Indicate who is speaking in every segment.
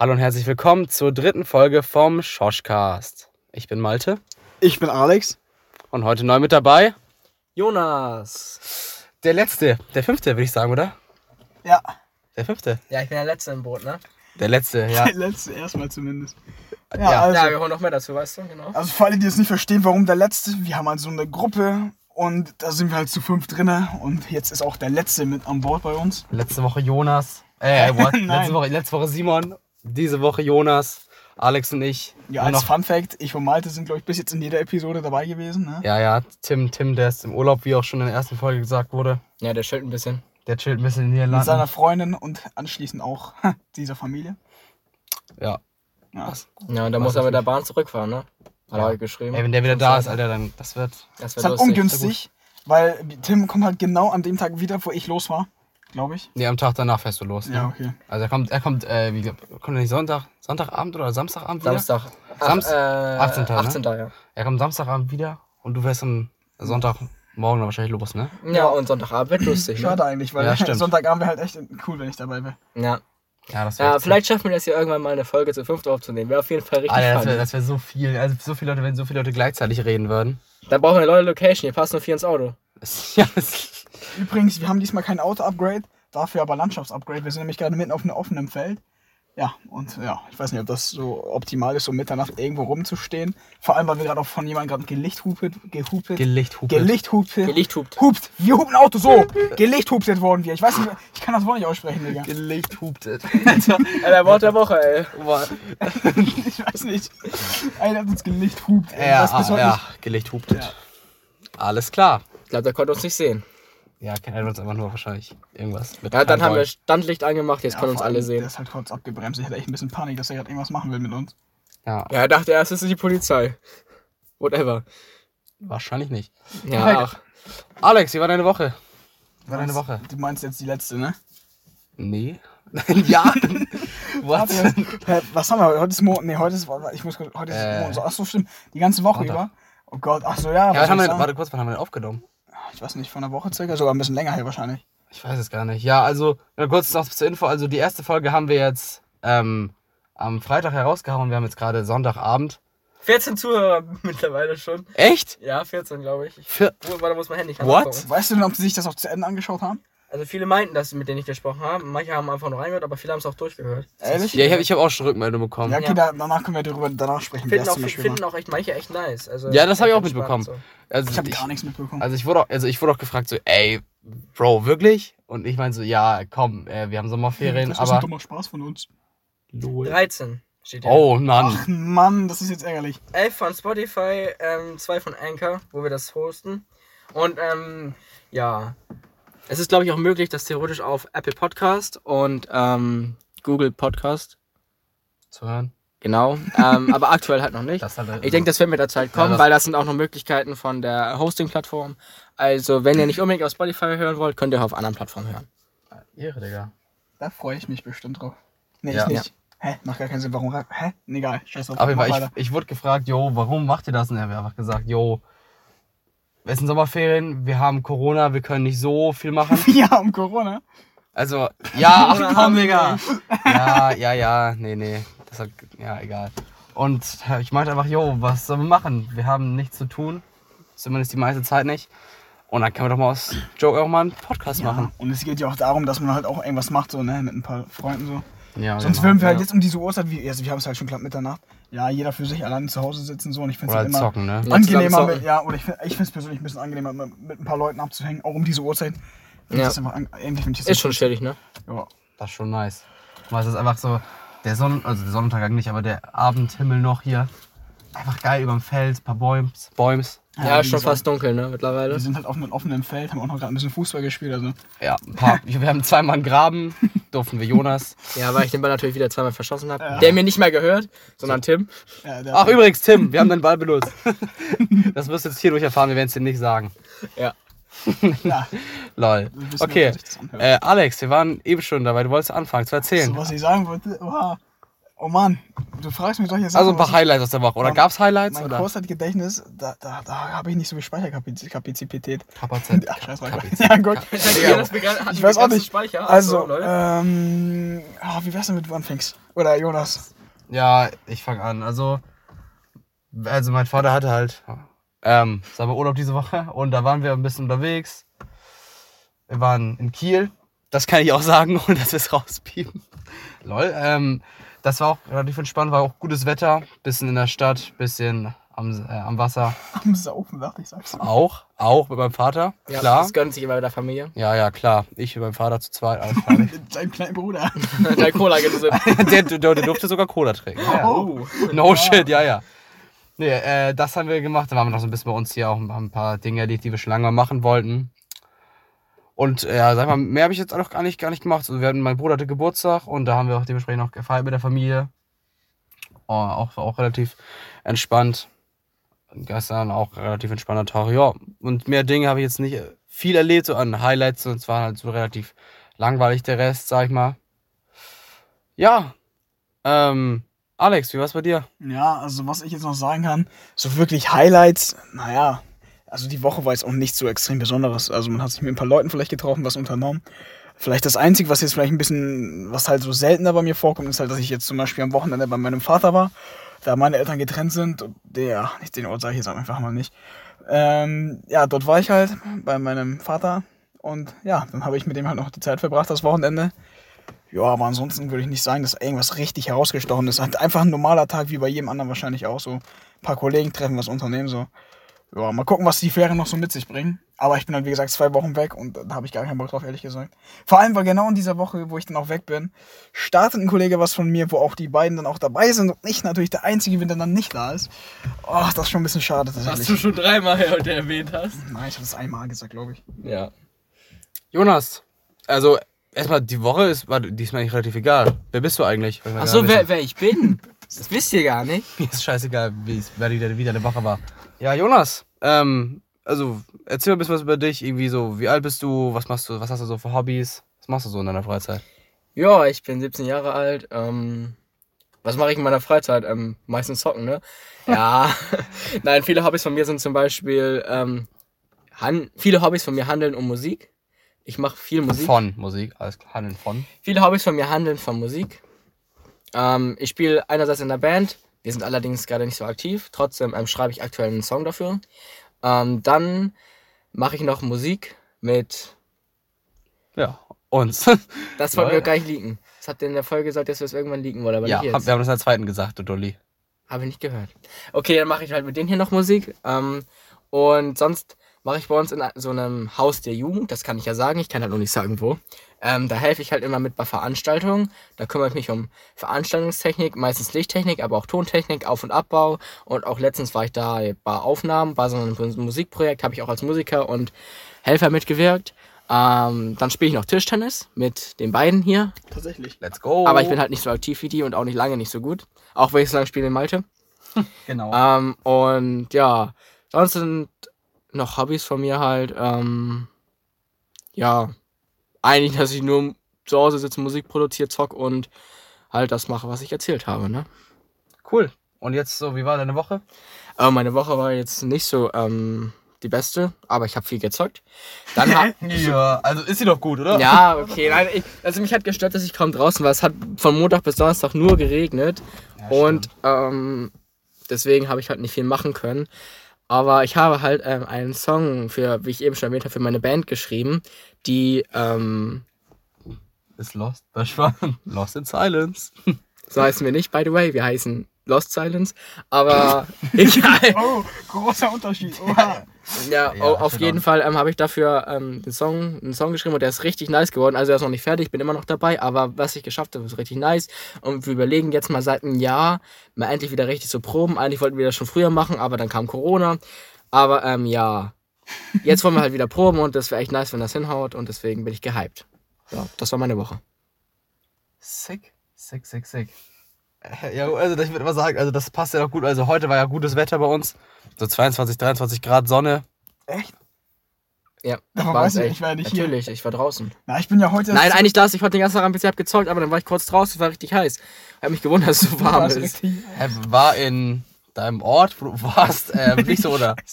Speaker 1: Hallo und herzlich willkommen zur dritten Folge vom Schoschcast. Ich bin Malte
Speaker 2: Ich bin Alex.
Speaker 1: und heute neu mit dabei
Speaker 3: Jonas.
Speaker 1: der letzte, der fünfte, würde ich sagen, oder?
Speaker 2: Ja,
Speaker 1: Der fünfte.
Speaker 3: Ja, ich bin der Letzte im Boot, ne?
Speaker 1: Der letzte, ja.
Speaker 2: der letzte erstmal zumindest. Ja,
Speaker 1: Ja.
Speaker 2: also,
Speaker 3: Ja, wir holen noch mehr dazu, weißt du, genau.
Speaker 2: also für alle, die es nicht verstehen, warum der letzte, wir haben halt so eine Gruppe und da sind wir halt zu fünf drinne und jetzt ist auch der letzte mit an Bord bei uns.
Speaker 1: Letzte Woche Jonas. Äh, what?
Speaker 2: Nein.
Speaker 1: letzte, Woche, letzte Woche Simon. Diese Woche Jonas, Alex und ich.
Speaker 2: Ja, als
Speaker 1: noch,
Speaker 2: Fun Fact, ich und Malte sind, glaube ich, bis jetzt in jeder Episode dabei gewesen. Ne?
Speaker 1: ja, ja, Tim, Tim, der ist im Urlaub, wie auch schon in der ersten Folge gesagt wurde.
Speaker 3: Ja, der chillt ein bisschen.
Speaker 1: Der chillt ein bisschen in den
Speaker 2: Mit seiner
Speaker 1: Niederlanden.
Speaker 2: Freundin und anschließend auch dieser Familie.
Speaker 1: Ja.
Speaker 2: Ja.
Speaker 3: Ja, und da
Speaker 1: Was
Speaker 3: muss er
Speaker 1: ist
Speaker 3: mit der? Bahn zurückfahren, ne? Hat er
Speaker 1: Ja.
Speaker 3: heute geschrieben.
Speaker 1: Ey, wenn der wieder da ist, Alter, dann das wird.
Speaker 3: Das
Speaker 2: Ist
Speaker 3: wird
Speaker 2: halt
Speaker 3: lustig.
Speaker 2: ungünstig, weil Tim kommt halt genau an dem Tag wieder, wo ich los war, glaube ich.
Speaker 1: Nee, am Tag danach fährst du los. Ne?
Speaker 2: Ja, okay.
Speaker 1: Also er kommt, er kommt, äh, wie kommt er nicht Sonntag, Sonntagabend oder Samstagabend wieder?
Speaker 3: Samstag.
Speaker 1: Samst-
Speaker 3: Ach, äh,
Speaker 1: 18. ne?
Speaker 3: 18. ja.
Speaker 1: Er kommt Samstagabend wieder und du fährst am Sonntagmorgen wahrscheinlich los, ne?
Speaker 3: Ja, und Sonntagabend wird lustig. Ne?
Speaker 2: Schade eigentlich, weil
Speaker 1: Ja.
Speaker 2: Sonntagabend wäre halt echt cool, wenn ich dabei wäre.
Speaker 3: Ja.
Speaker 1: Ja, das
Speaker 3: ja, vielleicht schaffen wir das ja irgendwann mal eine Folge zu fünft aufzunehmen. Wäre auf jeden Fall richtig
Speaker 1: Alter, das wäre wär so viel. Also so viele Leute, wenn so viele Leute gleichzeitig reden würden.
Speaker 3: Dann brauchen wir eine neue Location. Hier passen nur vier ins Auto.
Speaker 1: Ja, das,
Speaker 2: Übrigens, wir haben diesmal kein Auto-Upgrade, dafür aber Landschafts-Upgrade. Wir sind nämlich gerade mitten auf einem offenen Feld. Ja, und ja, ich weiß nicht, ob das so optimal ist, so Mitternacht irgendwo rumzustehen. Vor allem, weil wir gerade auch von jemandem gerade gelichthupet, gehupet,
Speaker 1: Gelichthupet.
Speaker 2: gelichthupet,
Speaker 3: Gelicht hupt.
Speaker 2: hupt. Wir hupen Auto so. Gelichthuptet wurden wir. Ich weiß nicht, ich kann das Wort nicht aussprechen, Digga.
Speaker 1: Gelichthuptet.
Speaker 3: Alter, Wort der Woche, ey.
Speaker 2: Ich weiß nicht. Einer hat uns gelichthupt. ey.
Speaker 1: ja,
Speaker 2: heute
Speaker 1: ja, gelichthuptet. Alles klar.
Speaker 3: Ich glaube, der konnte uns nicht sehen.
Speaker 1: Ja, kennt er uns einfach nur wahrscheinlich irgendwas mit
Speaker 3: Ja, dann haben wir. Standlicht angemacht, jetzt
Speaker 2: Ja,
Speaker 3: können uns alle sehen.
Speaker 2: Der ist halt kurz abgebremst. Ich hatte echt ein bisschen Panik, dass er gerade irgendwas machen will mit uns.
Speaker 1: Ja,
Speaker 3: Ja, er dachte erst, es ist die Polizei. Whatever.
Speaker 1: wahrscheinlich nicht.
Speaker 3: Ja, ach.
Speaker 1: Alex, wie war deine Woche? Wie war deine Woche?
Speaker 2: Du meinst jetzt die letzte, ne?
Speaker 1: Nee. ja. What?
Speaker 2: Hä, was haben wir heute? Heute ist Montag. Nee, heute ist. Ich muss heute ist
Speaker 1: Äh.
Speaker 2: Montag. Achso, stimmt. Die ganze Woche
Speaker 1: Sonntag.
Speaker 2: über. Oh Gott, ach so, ja.
Speaker 1: Ja, was
Speaker 2: was
Speaker 1: haben wir, warte kurz, wann haben wir denn aufgenommen?
Speaker 2: Ich weiß nicht, von einer Woche circa, sogar ein bisschen länger her wahrscheinlich.
Speaker 1: Ich weiß es gar nicht. Ja, also, kurz noch zur Info. Also, die erste Folge haben wir jetzt ähm, am Freitag herausgehauen. Wir haben jetzt gerade Sonntagabend.
Speaker 3: 14 Zuhörer mittlerweile schon.
Speaker 1: Echt?
Speaker 3: Ja, 14, glaube ich. ich
Speaker 1: Für,
Speaker 3: warte, muss mein Handy.
Speaker 1: What?
Speaker 3: nachgucken.
Speaker 2: Weißt du denn, ob sie sich das auch zu Ende angeschaut haben?
Speaker 3: Also viele meinten das, mit denen ich gesprochen habe. Manche haben einfach nur reingehört, aber viele haben es auch durchgehört.
Speaker 2: Ehrlich?
Speaker 1: ja, ich habe ich hab auch schon Rückmeldung bekommen.
Speaker 2: Ja, okay,
Speaker 3: Ja.
Speaker 2: Da, danach können wir darüber danach sprechen,
Speaker 3: Finden
Speaker 2: das
Speaker 3: auch,
Speaker 2: zum Beispiel
Speaker 3: finden auch echt manche echt nice. Also
Speaker 1: Ja, das habe ich auch mitbekommen.
Speaker 3: entspannt
Speaker 1: Also,
Speaker 2: Ich habe gar nichts mitbekommen.
Speaker 1: also, ich wurde auch, also ich wurde auch gefragt, so, ey, Bro, wirklich? Und ich meine so, ja, komm, äh, wir haben Sommerferien,
Speaker 2: das ist ein
Speaker 1: aber.
Speaker 2: dummer Spaß von uns.
Speaker 3: So. 13 steht hier.
Speaker 1: Oh, Mann.
Speaker 2: Ach Mann, das ist jetzt ärgerlich.
Speaker 3: 11 von Spotify, ähm, 2 von Anchor, wo wir das hosten. Und ähm, ja, es ist glaube ich auch möglich, das theoretisch auf Apple Podcast und ähm, Google Podcast,
Speaker 1: Zu hören.
Speaker 3: genau, ähm, aber aktuell halt noch nicht.
Speaker 1: Das halt,
Speaker 3: Ich denke, das wird mit der Zeit kommen,
Speaker 1: das-
Speaker 3: weil das sind auch noch Möglichkeiten von der Hosting-Plattform. Also, wenn ihr nicht unbedingt auf Spotify hören wollt, könnt ihr auch auf anderen Plattformen hören.
Speaker 1: Ehre, Digga.
Speaker 2: Da freue ich mich bestimmt drauf. Nee,
Speaker 1: Ja.
Speaker 2: ich nicht. Hä? Macht gar keinen Sinn. Warum? Hä? Nee, egal. Scheiß.
Speaker 1: Auf
Speaker 2: weiter.
Speaker 1: ich, ich wurde gefragt, jo, warum macht ihr das? Und er hat einfach gesagt, jo, es sind Sommerferien, wir haben Corona, wir können nicht so viel machen.
Speaker 2: Wir haben Corona.
Speaker 1: Also, ja, ach komm, Digga. Ja, ja, ja, nee, nee. Das hat, ja, egal. Und ich meinte einfach, jo, was sollen wir machen? Wir haben nichts zu tun. Zumindest die meiste Zeit nicht. Und dann können wir doch mal aus Joke auch mal einen Podcast machen.
Speaker 2: Und es geht ja auch darum, dass man halt auch irgendwas macht, so, ne, mit ein paar Freunden so.
Speaker 1: Ja,
Speaker 2: Sonst
Speaker 1: genau.
Speaker 2: würden wir halt
Speaker 3: ja.
Speaker 2: jetzt um diese Uhrzeit, wie, also wir haben es halt schon knapp Mitternacht, ja, jeder für sich alleine zu Hause sitzen so und ich finde es
Speaker 1: Oder
Speaker 2: halt immer
Speaker 1: zocken, ne?
Speaker 2: Angenehmer, mit, ja, oder ich finde ich es persönlich ein bisschen angenehmer, mit, mit ein paar Leuten abzuhängen, auch um diese Uhrzeit.
Speaker 3: Ja.
Speaker 2: Das einfach an, eigentlich ich das
Speaker 3: Ist schon chillig, ne?
Speaker 2: Ja.
Speaker 1: Das ist schon nice. Weil es ist einfach so, der Sonnen, also der Sonnenuntergang nicht, aber der Abendhimmel noch hier. Einfach geil überm Feld, paar Bäums, Bäums.
Speaker 3: Ja, ist schon
Speaker 2: gesagt,
Speaker 3: fast dunkel, ne? Mittlerweile.
Speaker 2: Wir sind halt auf einem offenen Feld, haben auch noch gerade ein bisschen Fußball gespielt, also.
Speaker 1: Ja, ein paar, wir haben zweimal einen Graben, durften wir Jonas.
Speaker 3: Ja, weil ich den Ball natürlich wieder zweimal verschossen habe.
Speaker 2: Ja.
Speaker 3: Der mir nicht mehr gehört, sondern Tim.
Speaker 2: Ja,
Speaker 1: Ach übrigens, Tim, wir haben deinen Ball benutzt. Das wirst du jetzt hier durch erfahren, wir werden es dir nicht sagen.
Speaker 3: Ja.
Speaker 2: ja,
Speaker 1: Lol. Okay, äh, Alex, wir waren eben schon dabei, du wolltest anfangen zu erzählen.
Speaker 2: So, was ich sagen wollte, oha. Oh Mann, du fragst mich doch jetzt.
Speaker 1: Also ein paar Highlights aus der Woche. Oder
Speaker 2: Mein-
Speaker 1: gab's Highlights?
Speaker 2: Mein
Speaker 1: oder?
Speaker 2: Kurzzeitgedächtnis, da, da, da habe ich nicht so viel Speicherkapazität.
Speaker 1: Kapazität.
Speaker 2: Ach, scheiß.
Speaker 1: Kapazität.
Speaker 2: Ja, gut.
Speaker 3: Ja,
Speaker 2: Ich weiß auch nicht.
Speaker 3: Speicher.
Speaker 2: Also, ähm, ah, wie wär's denn mit du anfängst? Oder Jonas?
Speaker 1: Ja, ich fange an. Also, also mein Vater hatte halt, ähm, sagen wir Urlaub diese Woche und da waren wir ein bisschen unterwegs. Wir waren in Kiel. Das kann ich auch sagen, ohne dass wir es rauspiepen. Lol. Ähm, das war auch relativ entspannt, war auch gutes Wetter. Bisschen in der Stadt, bisschen am, äh, am Wasser.
Speaker 2: Am Saufen, dachte ich, sag's mal.
Speaker 1: Auch, auch mit meinem Vater.
Speaker 3: ja,
Speaker 1: klar.
Speaker 3: Das gönnt sich immer mit der Familie.
Speaker 1: Ja, ja, klar. Ich mit meinem Vater zu zweit, alles fertig.
Speaker 2: Seinem kleinen Bruder.
Speaker 3: Dein Cola gesippt.
Speaker 1: der, der, der durfte sogar Cola trinken. Ja.
Speaker 3: Oh.
Speaker 1: No shit, ja, ja. Nee, äh, das haben wir gemacht. Dann waren wir noch so ein bisschen bei uns hier auch haben ein paar Dinge erledigt, die wir schon lange mal machen wollten. Und äh, ja, sag mal, mehr habe ich jetzt auch gar nicht, gar nicht gemacht. Also wir hatten, mein Bruder hatte Geburtstag und da haben wir auch dementsprechend noch gefeiert mit der Familie. Oh, auch, war auch relativ entspannt. Gestern auch relativ entspannter Tag. Ja, und mehr Dinge habe ich jetzt nicht äh, viel erlebt, so an Highlights. Und es war halt so relativ langweilig der Rest, sag ich mal. Ja, ähm, Alex, wie war's bei dir?
Speaker 2: Ja, also was ich jetzt noch sagen kann, so wirklich Highlights, naja, also die Woche war jetzt auch nichts so extrem Besonderes. Also man hat sich mit ein paar Leuten vielleicht getroffen, was unternommen. Vielleicht das Einzige, was jetzt vielleicht ein bisschen, was halt so seltener bei mir vorkommt, ist halt, dass ich jetzt zum Beispiel am Wochenende bei meinem Vater war, da meine Eltern getrennt sind. Der, nicht den Ort sage ich jetzt einfach mal nicht. Ähm, ja, dort war ich halt bei meinem Vater und ja, dann habe ich mit dem halt noch die Zeit verbracht, das Wochenende. Ja, aber ansonsten würde ich nicht sagen, dass irgendwas richtig herausgestochen ist. Halt einfach ein normaler Tag, wie bei jedem anderen wahrscheinlich auch. So ein paar Kollegen treffen, was unternehmen. So. Ja, mal gucken, was die Ferien noch so mit sich bringen. Aber ich bin dann, wie gesagt, zwei Wochen weg und da habe ich gar keinen Bock drauf, ehrlich gesagt. Vor allem, weil genau in dieser Woche, wo ich dann auch weg bin, startet ein Kollege was von mir, wo auch die beiden dann auch dabei sind und ich natürlich der Einzige bin, der dann nicht da ist. Oh, das ist schon ein bisschen schade
Speaker 3: Was du schon dreimal heute erwähnt hast.
Speaker 2: Nein, ich habe es einmal gesagt, glaube ich.
Speaker 3: Ja.
Speaker 1: Jonas, also erstmal die Woche ist war diesmal nicht relativ egal. Wer bist du eigentlich?
Speaker 3: Achso, wer, wer ich bin. Das wisst ihr gar nicht.
Speaker 1: Mir ist scheißegal, wie, es- wer die, wie deine Woche war. Ja, Jonas, ähm, also erzähl mal ein bisschen was über dich. Irgendwie so, wie alt bist du? Was machst du? Was hast du so für Hobbys? Was machst du so in deiner Freizeit?
Speaker 3: Ja, ich bin 17 Jahre alt. Ähm, was mache ich in meiner Freizeit? Ähm, meistens zocken, ne? Ja. Nein, viele Hobbys von mir sind zum Beispiel, ähm, han viele Hobbys von mir handeln um Musik. Ich mache viel Musik.
Speaker 1: Von Musik, alles klar, handeln von.
Speaker 3: Viele Hobbys von mir handeln von Musik. Ähm, ich spiele einerseits in der Band. Wir sind allerdings gerade nicht so aktiv. Trotzdem ähm, schreibe ich aktuell einen Song dafür. Ähm, dann mache ich noch Musik mit.
Speaker 1: Ja, uns.
Speaker 3: Das wollte
Speaker 1: Geil.
Speaker 3: mir gar nicht liegen. Das habt ihr in der Folge gesagt, dass wir es irgendwann liegen wollen, aber
Speaker 1: ja,
Speaker 3: nicht jetzt.
Speaker 1: wir haben das in der zweiten gesagt, du Dolly.
Speaker 3: Habe ich nicht gehört. Okay, dann mache ich halt mit denen hier noch Musik. Ähm, und sonst mache ich bei uns in so einem Haus der Jugend, das kann ich ja sagen, ich kann halt noch nicht sagen, wo. Ähm, da helfe ich halt immer mit bei Veranstaltungen. Da kümmere ich mich um Veranstaltungstechnik, meistens Lichttechnik, aber auch Tontechnik, Auf- und Abbau. Und auch letztens war ich da bei Aufnahmen, bei so einem Musikprojekt, habe ich auch als Musiker und Helfer mitgewirkt. Ähm, dann spiele ich noch Tischtennis mit den beiden hier.
Speaker 2: Tatsächlich.
Speaker 1: Let's go.
Speaker 3: Aber ich bin halt nicht so aktiv wie die und auch nicht lange nicht so gut. Auch wenn ich so lange spiele in Malte.
Speaker 1: Genau.
Speaker 3: Ähm, und ja, sonst sind noch Hobbys von mir halt, ähm, ja, eigentlich, dass ich nur zu Hause sitze, Musik produziere, zock und halt das mache, was ich erzählt habe, ne?
Speaker 1: Cool. Und jetzt so, wie war deine Woche?
Speaker 3: Aber meine Woche war jetzt nicht so, ähm, die beste, aber ich habe viel gezockt. Dann
Speaker 1: Ja, also ist sie doch gut, oder?
Speaker 3: Ja, okay. Nein, ich, also mich hat gestört, dass ich kaum draußen war. Es hat von Montag bis Donnerstag nur geregnet.
Speaker 1: Ja,
Speaker 3: und ähm, deswegen habe ich halt nicht viel machen können. Aber ich habe halt ähm, einen Song für, wie ich eben schon erwähnt habe, für meine Band geschrieben, die, ähm,
Speaker 1: Ist Lost. Das war Lost in Silence.
Speaker 3: so heißen wir nicht, by the way, wir heißen Lost Silence. Aber egal.
Speaker 2: Oh, großer Unterschied. Oha.
Speaker 3: Ja,
Speaker 1: Ja,
Speaker 3: au- auf
Speaker 1: genau.
Speaker 3: jeden Fall ähm, habe ich dafür ähm, den Song, einen Song geschrieben und der ist richtig nice geworden. Also er ist noch nicht fertig, ich bin immer noch dabei, aber was ich geschafft habe, ist richtig nice. Und wir überlegen jetzt mal seit einem Jahr mal endlich wieder richtig zu proben. Eigentlich wollten wir das schon früher machen, aber dann kam Corona. Aber ähm, ja, jetzt wollen wir halt wieder proben und das wäre echt nice, wenn das hinhaut und deswegen bin ich gehypt. Ja, das war meine Woche.
Speaker 1: Sick. Sick, sick, sick. Äh, Ja, also ich würde mal sagen, also das passt ja doch gut. Also heute war ja gutes Wetter bei uns. So 22, 23 Grad Sonne.
Speaker 2: Echt?
Speaker 3: Ja.
Speaker 2: Aber weiß ich, ich war ja nicht hier.
Speaker 3: Natürlich, ich war draußen.
Speaker 2: Na, ich bin ja heute.
Speaker 3: Nein, eigentlich das. Ich war den ganzen Tag am PC, hab gezockt, aber dann war ich kurz draußen, es war richtig heiß. Hab mich gewundert, dass es so warm ist.
Speaker 1: War in deinem Ort, wo du warst, äh, nicht so, oder?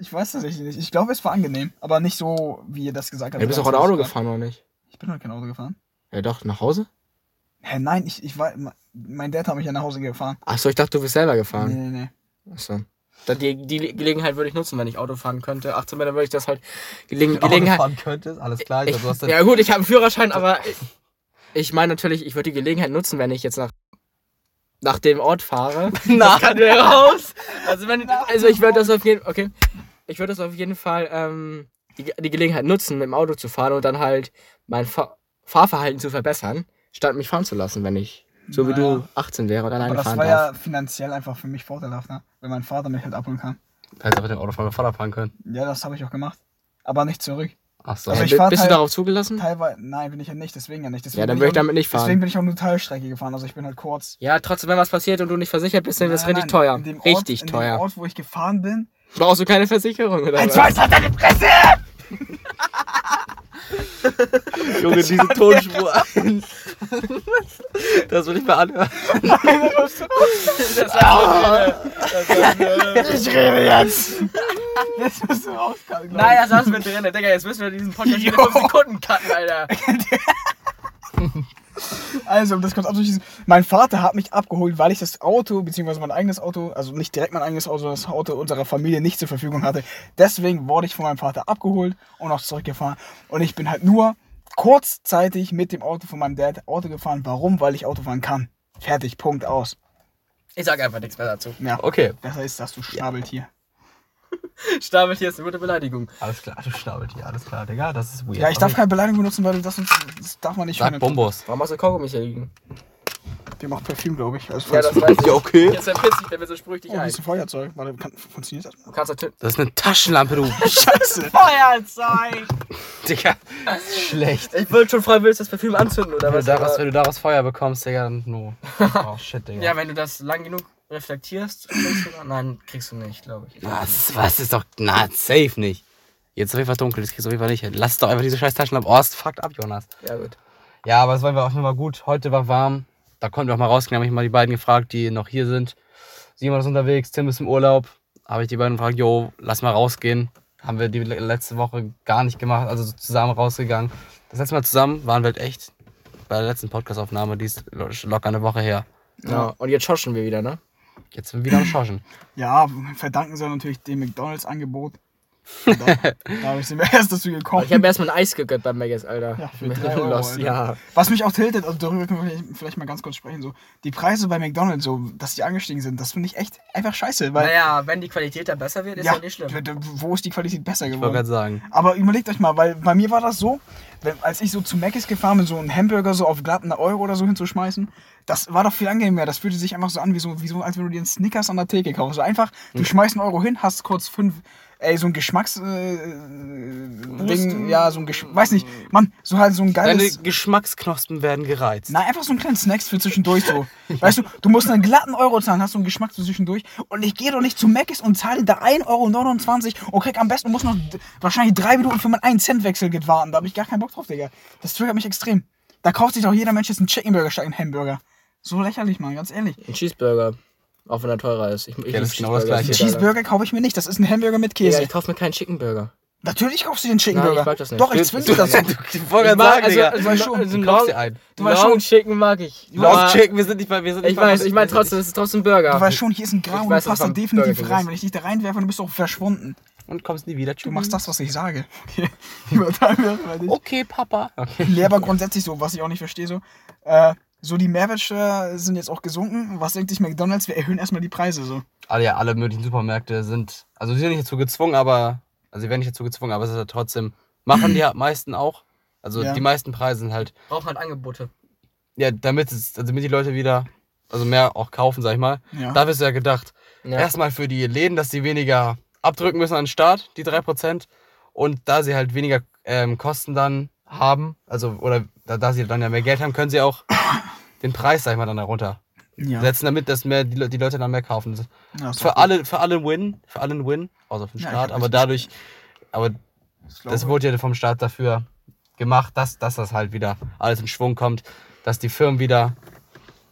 Speaker 2: Ich weiß tatsächlich nicht. Ich glaube, es war angenehm, aber nicht so, wie ihr das gesagt habt.
Speaker 3: Ja, du bist doch heute Auto gefahren, oder nicht?
Speaker 2: Ich bin heute kein Auto gefahren.
Speaker 3: Ja doch, nach Hause?
Speaker 2: Hä, nein, ich, ich war. Mein Dad hat mich ja nach Hause gefahren.
Speaker 3: Achso, ich dachte, du bist selber
Speaker 2: Nee,
Speaker 3: gefahren.
Speaker 2: nee, nee.
Speaker 3: Achso. Dann die, die Gelegenheit würde ich nutzen, wenn ich Auto fahren könnte. 18 Meter würde ich das halt. Gelegen,
Speaker 1: Wenn du Auto
Speaker 3: Gelegenheit.
Speaker 1: fahren könntest, alles klar. Ich,
Speaker 3: Ich,
Speaker 1: glaub,
Speaker 3: ja gut, ich habe einen Führerschein, aber ich, ich meine natürlich, ich würde die Gelegenheit nutzen, wenn ich jetzt nach nach dem Ort fahre.
Speaker 1: Na.
Speaker 3: kann der raus. Also wenn also ich würde das auf jeden okay, ich würde das auf jeden Fall ähm, die, die Gelegenheit nutzen, mit dem Auto zu fahren und dann halt mein Fahr Fahrverhalten zu verbessern, statt mich fahren zu lassen, wenn ich so wie
Speaker 2: Naja.
Speaker 3: du 18 wäre und alleine
Speaker 2: Aber das
Speaker 3: fahren
Speaker 2: war
Speaker 3: darf.
Speaker 2: ja finanziell einfach für mich vorteilhaft, ne? Wenn mein Vater mich halt abholen kann.
Speaker 1: hättest du mit dem Auto von meinem Vater fahren können.
Speaker 2: Ja, das habe ich auch gemacht. Aber nicht zurück.
Speaker 1: Ach so.
Speaker 2: Also ich
Speaker 3: bist du darauf zugelassen?
Speaker 2: Teilweise, nein, bin ich ja nicht, deswegen ja nicht. Deswegen
Speaker 3: Ja, dann
Speaker 2: bin
Speaker 3: würde ich
Speaker 2: auch-
Speaker 3: damit nicht
Speaker 2: Deswegen
Speaker 3: fahren.
Speaker 2: bin ich auch nur Teilstrecke gefahren. Also ich bin halt kurz.
Speaker 3: Ja, trotzdem, wenn was passiert und du nicht versichert bist, dann ist das
Speaker 2: Nein,
Speaker 3: richtig
Speaker 2: nein,
Speaker 3: teuer.
Speaker 2: In Ort,
Speaker 3: Richtig
Speaker 2: in
Speaker 3: teuer.
Speaker 2: Dem Ort, wo ich gefahren bin.
Speaker 3: Brauchst du keine Versicherung oder
Speaker 2: Ein
Speaker 3: was?
Speaker 2: Schweiß hat deine Fresse!
Speaker 1: Junge, diese Tonspur ein. Das will ich mir anhören.
Speaker 3: Das war
Speaker 2: Ich rede jetzt! Jetzt musst du rauskacken. glaub
Speaker 3: Nein, das lassen wir drin. Digga, jetzt müssen wir diesen Podcast in 5 Sekunden cutten, Alter.
Speaker 2: Also, um das kurz abzuschließen. Mein Vater hat mich abgeholt, weil ich das Auto, beziehungsweise mein eigenes Auto, also nicht direkt mein eigenes Auto, sondern das Auto unserer Familie nicht zur Verfügung hatte. Deswegen wurde ich von meinem Vater abgeholt und auch zurückgefahren. Und ich bin halt nur kurzzeitig mit dem Auto von meinem Dad Auto gefahren. Warum? Weil ich Auto fahren kann. Fertig, Punkt, aus.
Speaker 3: Ich sag einfach nichts mehr dazu.
Speaker 2: Ja,
Speaker 1: Okay.
Speaker 2: besser ist das, du Schnabeltier.
Speaker 3: Stapelt hier ist eine gute Beleidigung.
Speaker 1: Alles klar, du Schnabeltier, alles klar, Digga, das ist weird.
Speaker 2: Ja, ich darf keine Beleidigung benutzen, weil das, das darf man nicht
Speaker 1: Sag. Bombos.
Speaker 3: Warum hast du Kaugummis hier liegen?
Speaker 2: Der macht Parfüm, glaube ich. Also,
Speaker 3: Ja, das weiß ich.
Speaker 1: Ja, okay.
Speaker 3: Jetzt verpiss dich, der wird so sprüch dich
Speaker 2: Oh, das
Speaker 3: ein.
Speaker 2: ist ein Feuerzeug. Warte, kann, funktioniert das?
Speaker 3: Du kannst natürlich.
Speaker 1: Das ist eine Taschenlampe, du.
Speaker 2: Scheiße.
Speaker 3: Feuerzeug!
Speaker 1: Digga, das ist schlecht.
Speaker 3: Ich wollte schon fragen, willst du das Parfüm anzünden oder
Speaker 1: Wenn du,
Speaker 3: was?
Speaker 1: daraus,
Speaker 3: aber-
Speaker 1: wenn du daraus Feuer bekommst, Digga, dann no. Oh, shit, Digga.
Speaker 3: Ja, wenn du das lang genug reflektierst, kriegst du dann. Nein, kriegst du nicht, glaube ich.
Speaker 1: Was, was ist doch, na, safe nicht. Jetzt ist auf jeden Fall dunkel, das kriegst du auf jeden Fall nicht hin. Lass doch einfach diese scheiß Taschenlampe. Oh, es fuckt ab, Jonas.
Speaker 3: Ja, gut.
Speaker 1: Ja, aber es war auf jeden Fall gut. Heute war warm. Da konnten wir auch mal rausgehen. Habe ich mal die beiden gefragt, die noch hier sind. Simon ist unterwegs, Tim ist im Urlaub. Habe ich die beiden gefragt, jo, lass mal rausgehen. Haben wir die le- letzte Woche gar nicht gemacht, also so zusammen rausgegangen. Das letzte Mal zusammen waren wir halt echt bei der letzten Podcast-Aufnahme, die ist lo- locker eine Woche her.
Speaker 3: Ja. Und jetzt schoschen wir wieder, ne?
Speaker 1: Jetzt sind wir wieder am Schorschen.
Speaker 2: Ja, verdanken soll natürlich dem McDonalds-Angebot. Da, dadurch sind wir erst dazu gekommen.
Speaker 3: Ich habe erstmal ein Eis gegönnt beim Maggis, Alter.
Speaker 2: Ja, für drei Euro, Alter.
Speaker 3: ja.
Speaker 2: Was mich auch tiltet, also darüber können wir vielleicht- mal ganz kurz sprechen, so die Preise bei McDonalds, so, dass die angestiegen sind, das finde ich echt einfach scheiße, weil
Speaker 3: Naja, wenn die Qualität dann besser wird, ist ja, nicht schlimm.
Speaker 2: wo ist die Qualität besser
Speaker 1: Ich wollte
Speaker 2: geworden?
Speaker 1: gerade sagen.
Speaker 2: Aber überlegt euch mal, weil bei mir war das so, wenn, als ich so zu Mc's gefahren bin, so einen Hamburger so auf glatt einen Euro oder so hinzuschmeißen, das war doch viel angenehmer. Das fühlte sich einfach so an, wie so, wie so als wenn du dir einen Snickers an der Theke kaufst. So einfach, du schmeißt einen Euro hin, hast kurz fünf, ey, so ein Geschmacks, äh, Ding, ja, so ein Geschmack, weiß nicht, Mann, so halt so ein
Speaker 1: Deine
Speaker 2: geiles...
Speaker 1: Geschmacksknospen werden gereizt.
Speaker 2: Na, einfach so einen kleinen Snacks für zwischendurch so. Weißt du, du musst einen glatten Euro zahlen, hast so einen Geschmack für zwischendurch. Und ich gehe doch nicht zu Mc's und zahle da 1,29 Euro und krieg am besten, muss noch wahrscheinlich drei Minuten für meinen 1 Cent Wechsel warten. Da habe ich gar keinen Bock drauf, Digga. Das triggert mich extrem. Da kauft sich doch jeder Mensch jetzt einen Chickenburger statt einen Hamburger. So lächerlich, Mann, ganz ehrlich.
Speaker 3: Ein Cheeseburger. Auch wenn er teurer ist. Ich, ich
Speaker 1: Ja, das ist genau das. Gleiche.
Speaker 3: Cheeseburger.
Speaker 2: Cheeseburger kaufe ich mir nicht, das ist ein Hamburger mit
Speaker 3: Ja,
Speaker 2: Käse.
Speaker 3: ich kauf mir keinen Chickenburger.
Speaker 2: Natürlich kaufst du den Chickenburger.
Speaker 3: Nein, ich mag das nicht.
Speaker 2: Doch, ich zwinge
Speaker 3: du-
Speaker 2: das.
Speaker 1: Ich wollte gerade sagen,
Speaker 3: also, also, also
Speaker 1: Du kaufst
Speaker 3: Long,
Speaker 1: dir einen.
Speaker 2: Du weißt schon-
Speaker 3: Chicken mag ich.
Speaker 1: Long Chicken, wir sind nicht bei, wir sind nicht
Speaker 3: Ich weiß, ich meine trotzdem, es ist trotzdem ein Burger.
Speaker 2: Du weißt schon, hier ist ein Grau und du passt da definitiv
Speaker 3: Burger
Speaker 2: rein. Wenn ich dich da reinwerfe, dann bist du auch verschwunden.
Speaker 1: Und kommst nie wieder.
Speaker 2: Du machst das, was ich sage. Okay. Übertreiben wir das mal nicht.
Speaker 1: Okay, Papa. Okay.
Speaker 2: Aber grundsätzlich so, was ich auch nicht verstehe, so, äh, so die Mehrwertsteuer sind jetzt auch gesunken. Was denkt sich McDonalds? Wir erhöhen erstmal die Preise so.
Speaker 1: Alle, ja, alle möglichen Supermärkte sind, also sie sind nicht dazu gezwungen, aber, also sie werden nicht dazu gezwungen, aber es ist ja trotzdem, machen die meisten auch. Also
Speaker 2: Ja.
Speaker 1: die meisten Preise sind halt,
Speaker 3: Braucht halt Angebote.
Speaker 1: ja, damit es, also damit die Leute wieder, also mehr auch kaufen, sag ich mal.
Speaker 2: Ja.
Speaker 1: Dafür ist ja gedacht,
Speaker 3: Ja.
Speaker 1: erstmal für die Läden, dass sie weniger abdrücken müssen an den Start, die 3%. Und da sie halt weniger ähm, Kosten dann haben, also, oder da, da sie dann ja mehr Geld haben, können sie auch den Preis, sag ich mal, dann darunter
Speaker 2: Ja.
Speaker 1: setzen, damit dass mehr, die, die Leute dann mehr kaufen.
Speaker 2: Ja,
Speaker 1: Für alle, für alle Win, für alle Win, außer für den
Speaker 2: Ja,
Speaker 1: Staat, aber dadurch aber das wurde ja vom Staat dafür gemacht, dass, dass das halt wieder alles in Schwung kommt, dass die Firmen wieder,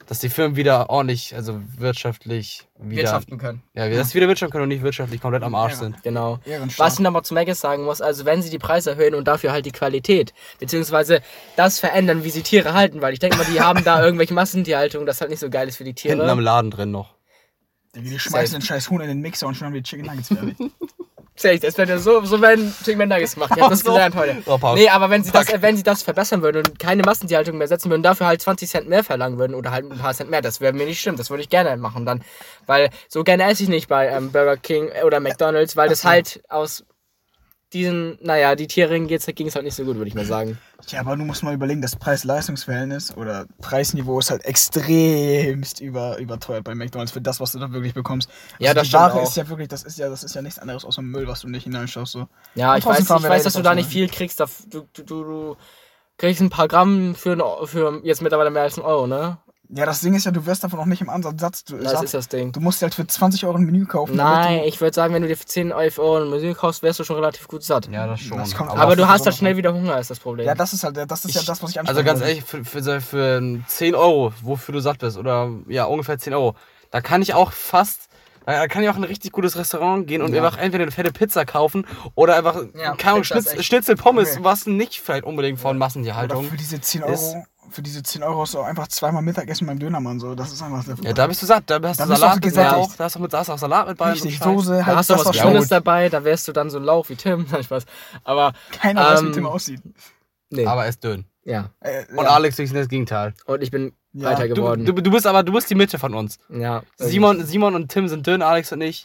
Speaker 1: dass die Firmen wieder ordentlich, also wirtschaftlich wieder,
Speaker 3: Wirtschaften können.
Speaker 1: ja, dass sie wieder wirtschaften können und nicht wirtschaftlich komplett am Arsch
Speaker 2: Ja.
Speaker 1: sind.
Speaker 3: Genau. Was ich nochmal zu Megas sagen muss, also wenn sie die Preise erhöhen und dafür halt die Qualität, beziehungsweise das verändern, wie sie Tiere halten, weil ich denke mal, die haben da irgendwelche Massentierhaltung, das halt nicht so geil ist für die
Speaker 1: Hinten am
Speaker 3: Tiere.
Speaker 1: Laden drin noch.
Speaker 2: Die schmeißen den scheiß Huhn in den Mixer und schon haben die Chicken Nuggets fertig.
Speaker 3: Das wird ja so, so werden Chicken Nuggets gemacht. Ich hab das
Speaker 1: So.
Speaker 3: gelernt heute.
Speaker 1: Oh, Paul.
Speaker 3: Nee, aber wenn sie, das, wenn sie das verbessern würden und keine Massentierhaltung mehr setzen würden, dafür halt 20 Cent mehr verlangen würden oder halt ein paar Cent mehr, das wäre mir nicht stimmen. Das würde ich gerne machen dann. Weil so gerne esse ich nicht bei ähm, Burger King oder McDonalds, weil das halt aus diesen, naja, die Tieren ging es halt nicht so gut, würde ich mal sagen.
Speaker 2: Ja, aber du musst mal überlegen, das Preis-Leistungs-Verhältnis oder Preisniveau ist halt extremst über, überteuert bei McDonalds für das, was du da wirklich bekommst.
Speaker 3: Ja,
Speaker 2: Also
Speaker 3: das
Speaker 2: die Ware ist ja wirklich, das ist ja, das ist ja nichts anderes außer Müll, was du nicht hineinschaust. So.
Speaker 3: Ja,
Speaker 2: Und
Speaker 3: ich weiß, ich weiß
Speaker 2: da
Speaker 3: dass du da nicht viel kriegst. Da, du, du, du, du kriegst ein paar Gramm für, ein- für jetzt mittlerweile mehr als einen Euro, ne?
Speaker 2: Ja, das Ding ist ja, du wirst davon auch nicht im Ansatz satt. Du,
Speaker 3: Das
Speaker 2: satt.
Speaker 3: ist das Ding.
Speaker 2: du musst halt für 20 Euro ein Menü kaufen.
Speaker 3: Nein, ich würde sagen, wenn du dir für 10 Euro ein Menü kaufst, wärst du schon relativ gut satt.
Speaker 1: Ja, das schon.
Speaker 2: Das kommt
Speaker 3: Aber du hast halt schnell wieder Hunger, ist das Problem.
Speaker 2: Ja, das ist halt, das ist ja das, was ich
Speaker 1: Also
Speaker 2: ansprechen
Speaker 1: ganz ehrlich, für, für, für 10 Euro, wofür du satt bist, oder ja, ungefähr 10 Euro, da kann ich auch fast, da kann ich auch in ein richtig gutes Restaurant gehen und
Speaker 3: Ja.
Speaker 1: einfach entweder eine fette Pizza kaufen oder einfach,
Speaker 3: Ja,
Speaker 1: keine Schnitz, Schnitzel, Pommes,
Speaker 2: Okay.
Speaker 1: was nicht vielleicht unbedingt von
Speaker 2: Oder
Speaker 1: Massentierhaltung.
Speaker 2: für diese 10
Speaker 1: ist-
Speaker 2: Euro, für diese 10 Euro hast du auch einfach zweimal Mittagessen beim Dönermann. So. Das ist einfach der
Speaker 1: Ja, da bist du satt, da hast
Speaker 2: Da
Speaker 1: du
Speaker 2: bist du
Speaker 1: Salat
Speaker 2: auch
Speaker 1: mit bei
Speaker 2: gesättigt.
Speaker 1: auch, da hast du, mit, da hast du auch Salat mit bei.
Speaker 2: Richtig. Soße,
Speaker 3: da
Speaker 2: halt
Speaker 3: hast du was Schönes dabei, da wärst du dann so ein Lauch wie Tim. Nein, Spaß. Aber,
Speaker 2: Keiner weiß, wie
Speaker 3: Ähm,
Speaker 2: Tim aussieht.
Speaker 3: nee.
Speaker 1: Aber er ist dünn.
Speaker 3: ja.
Speaker 2: Äh,
Speaker 1: Und
Speaker 2: ja.
Speaker 1: Alex ist das Gegenteil.
Speaker 3: Und ich bin
Speaker 2: Ja.
Speaker 3: breiter
Speaker 1: Du,
Speaker 3: geworden.
Speaker 1: du, du bist aber, du bist die Mitte von uns.
Speaker 3: ja.
Speaker 1: Simon, Simon und Tim sind dünn, Alex und ich.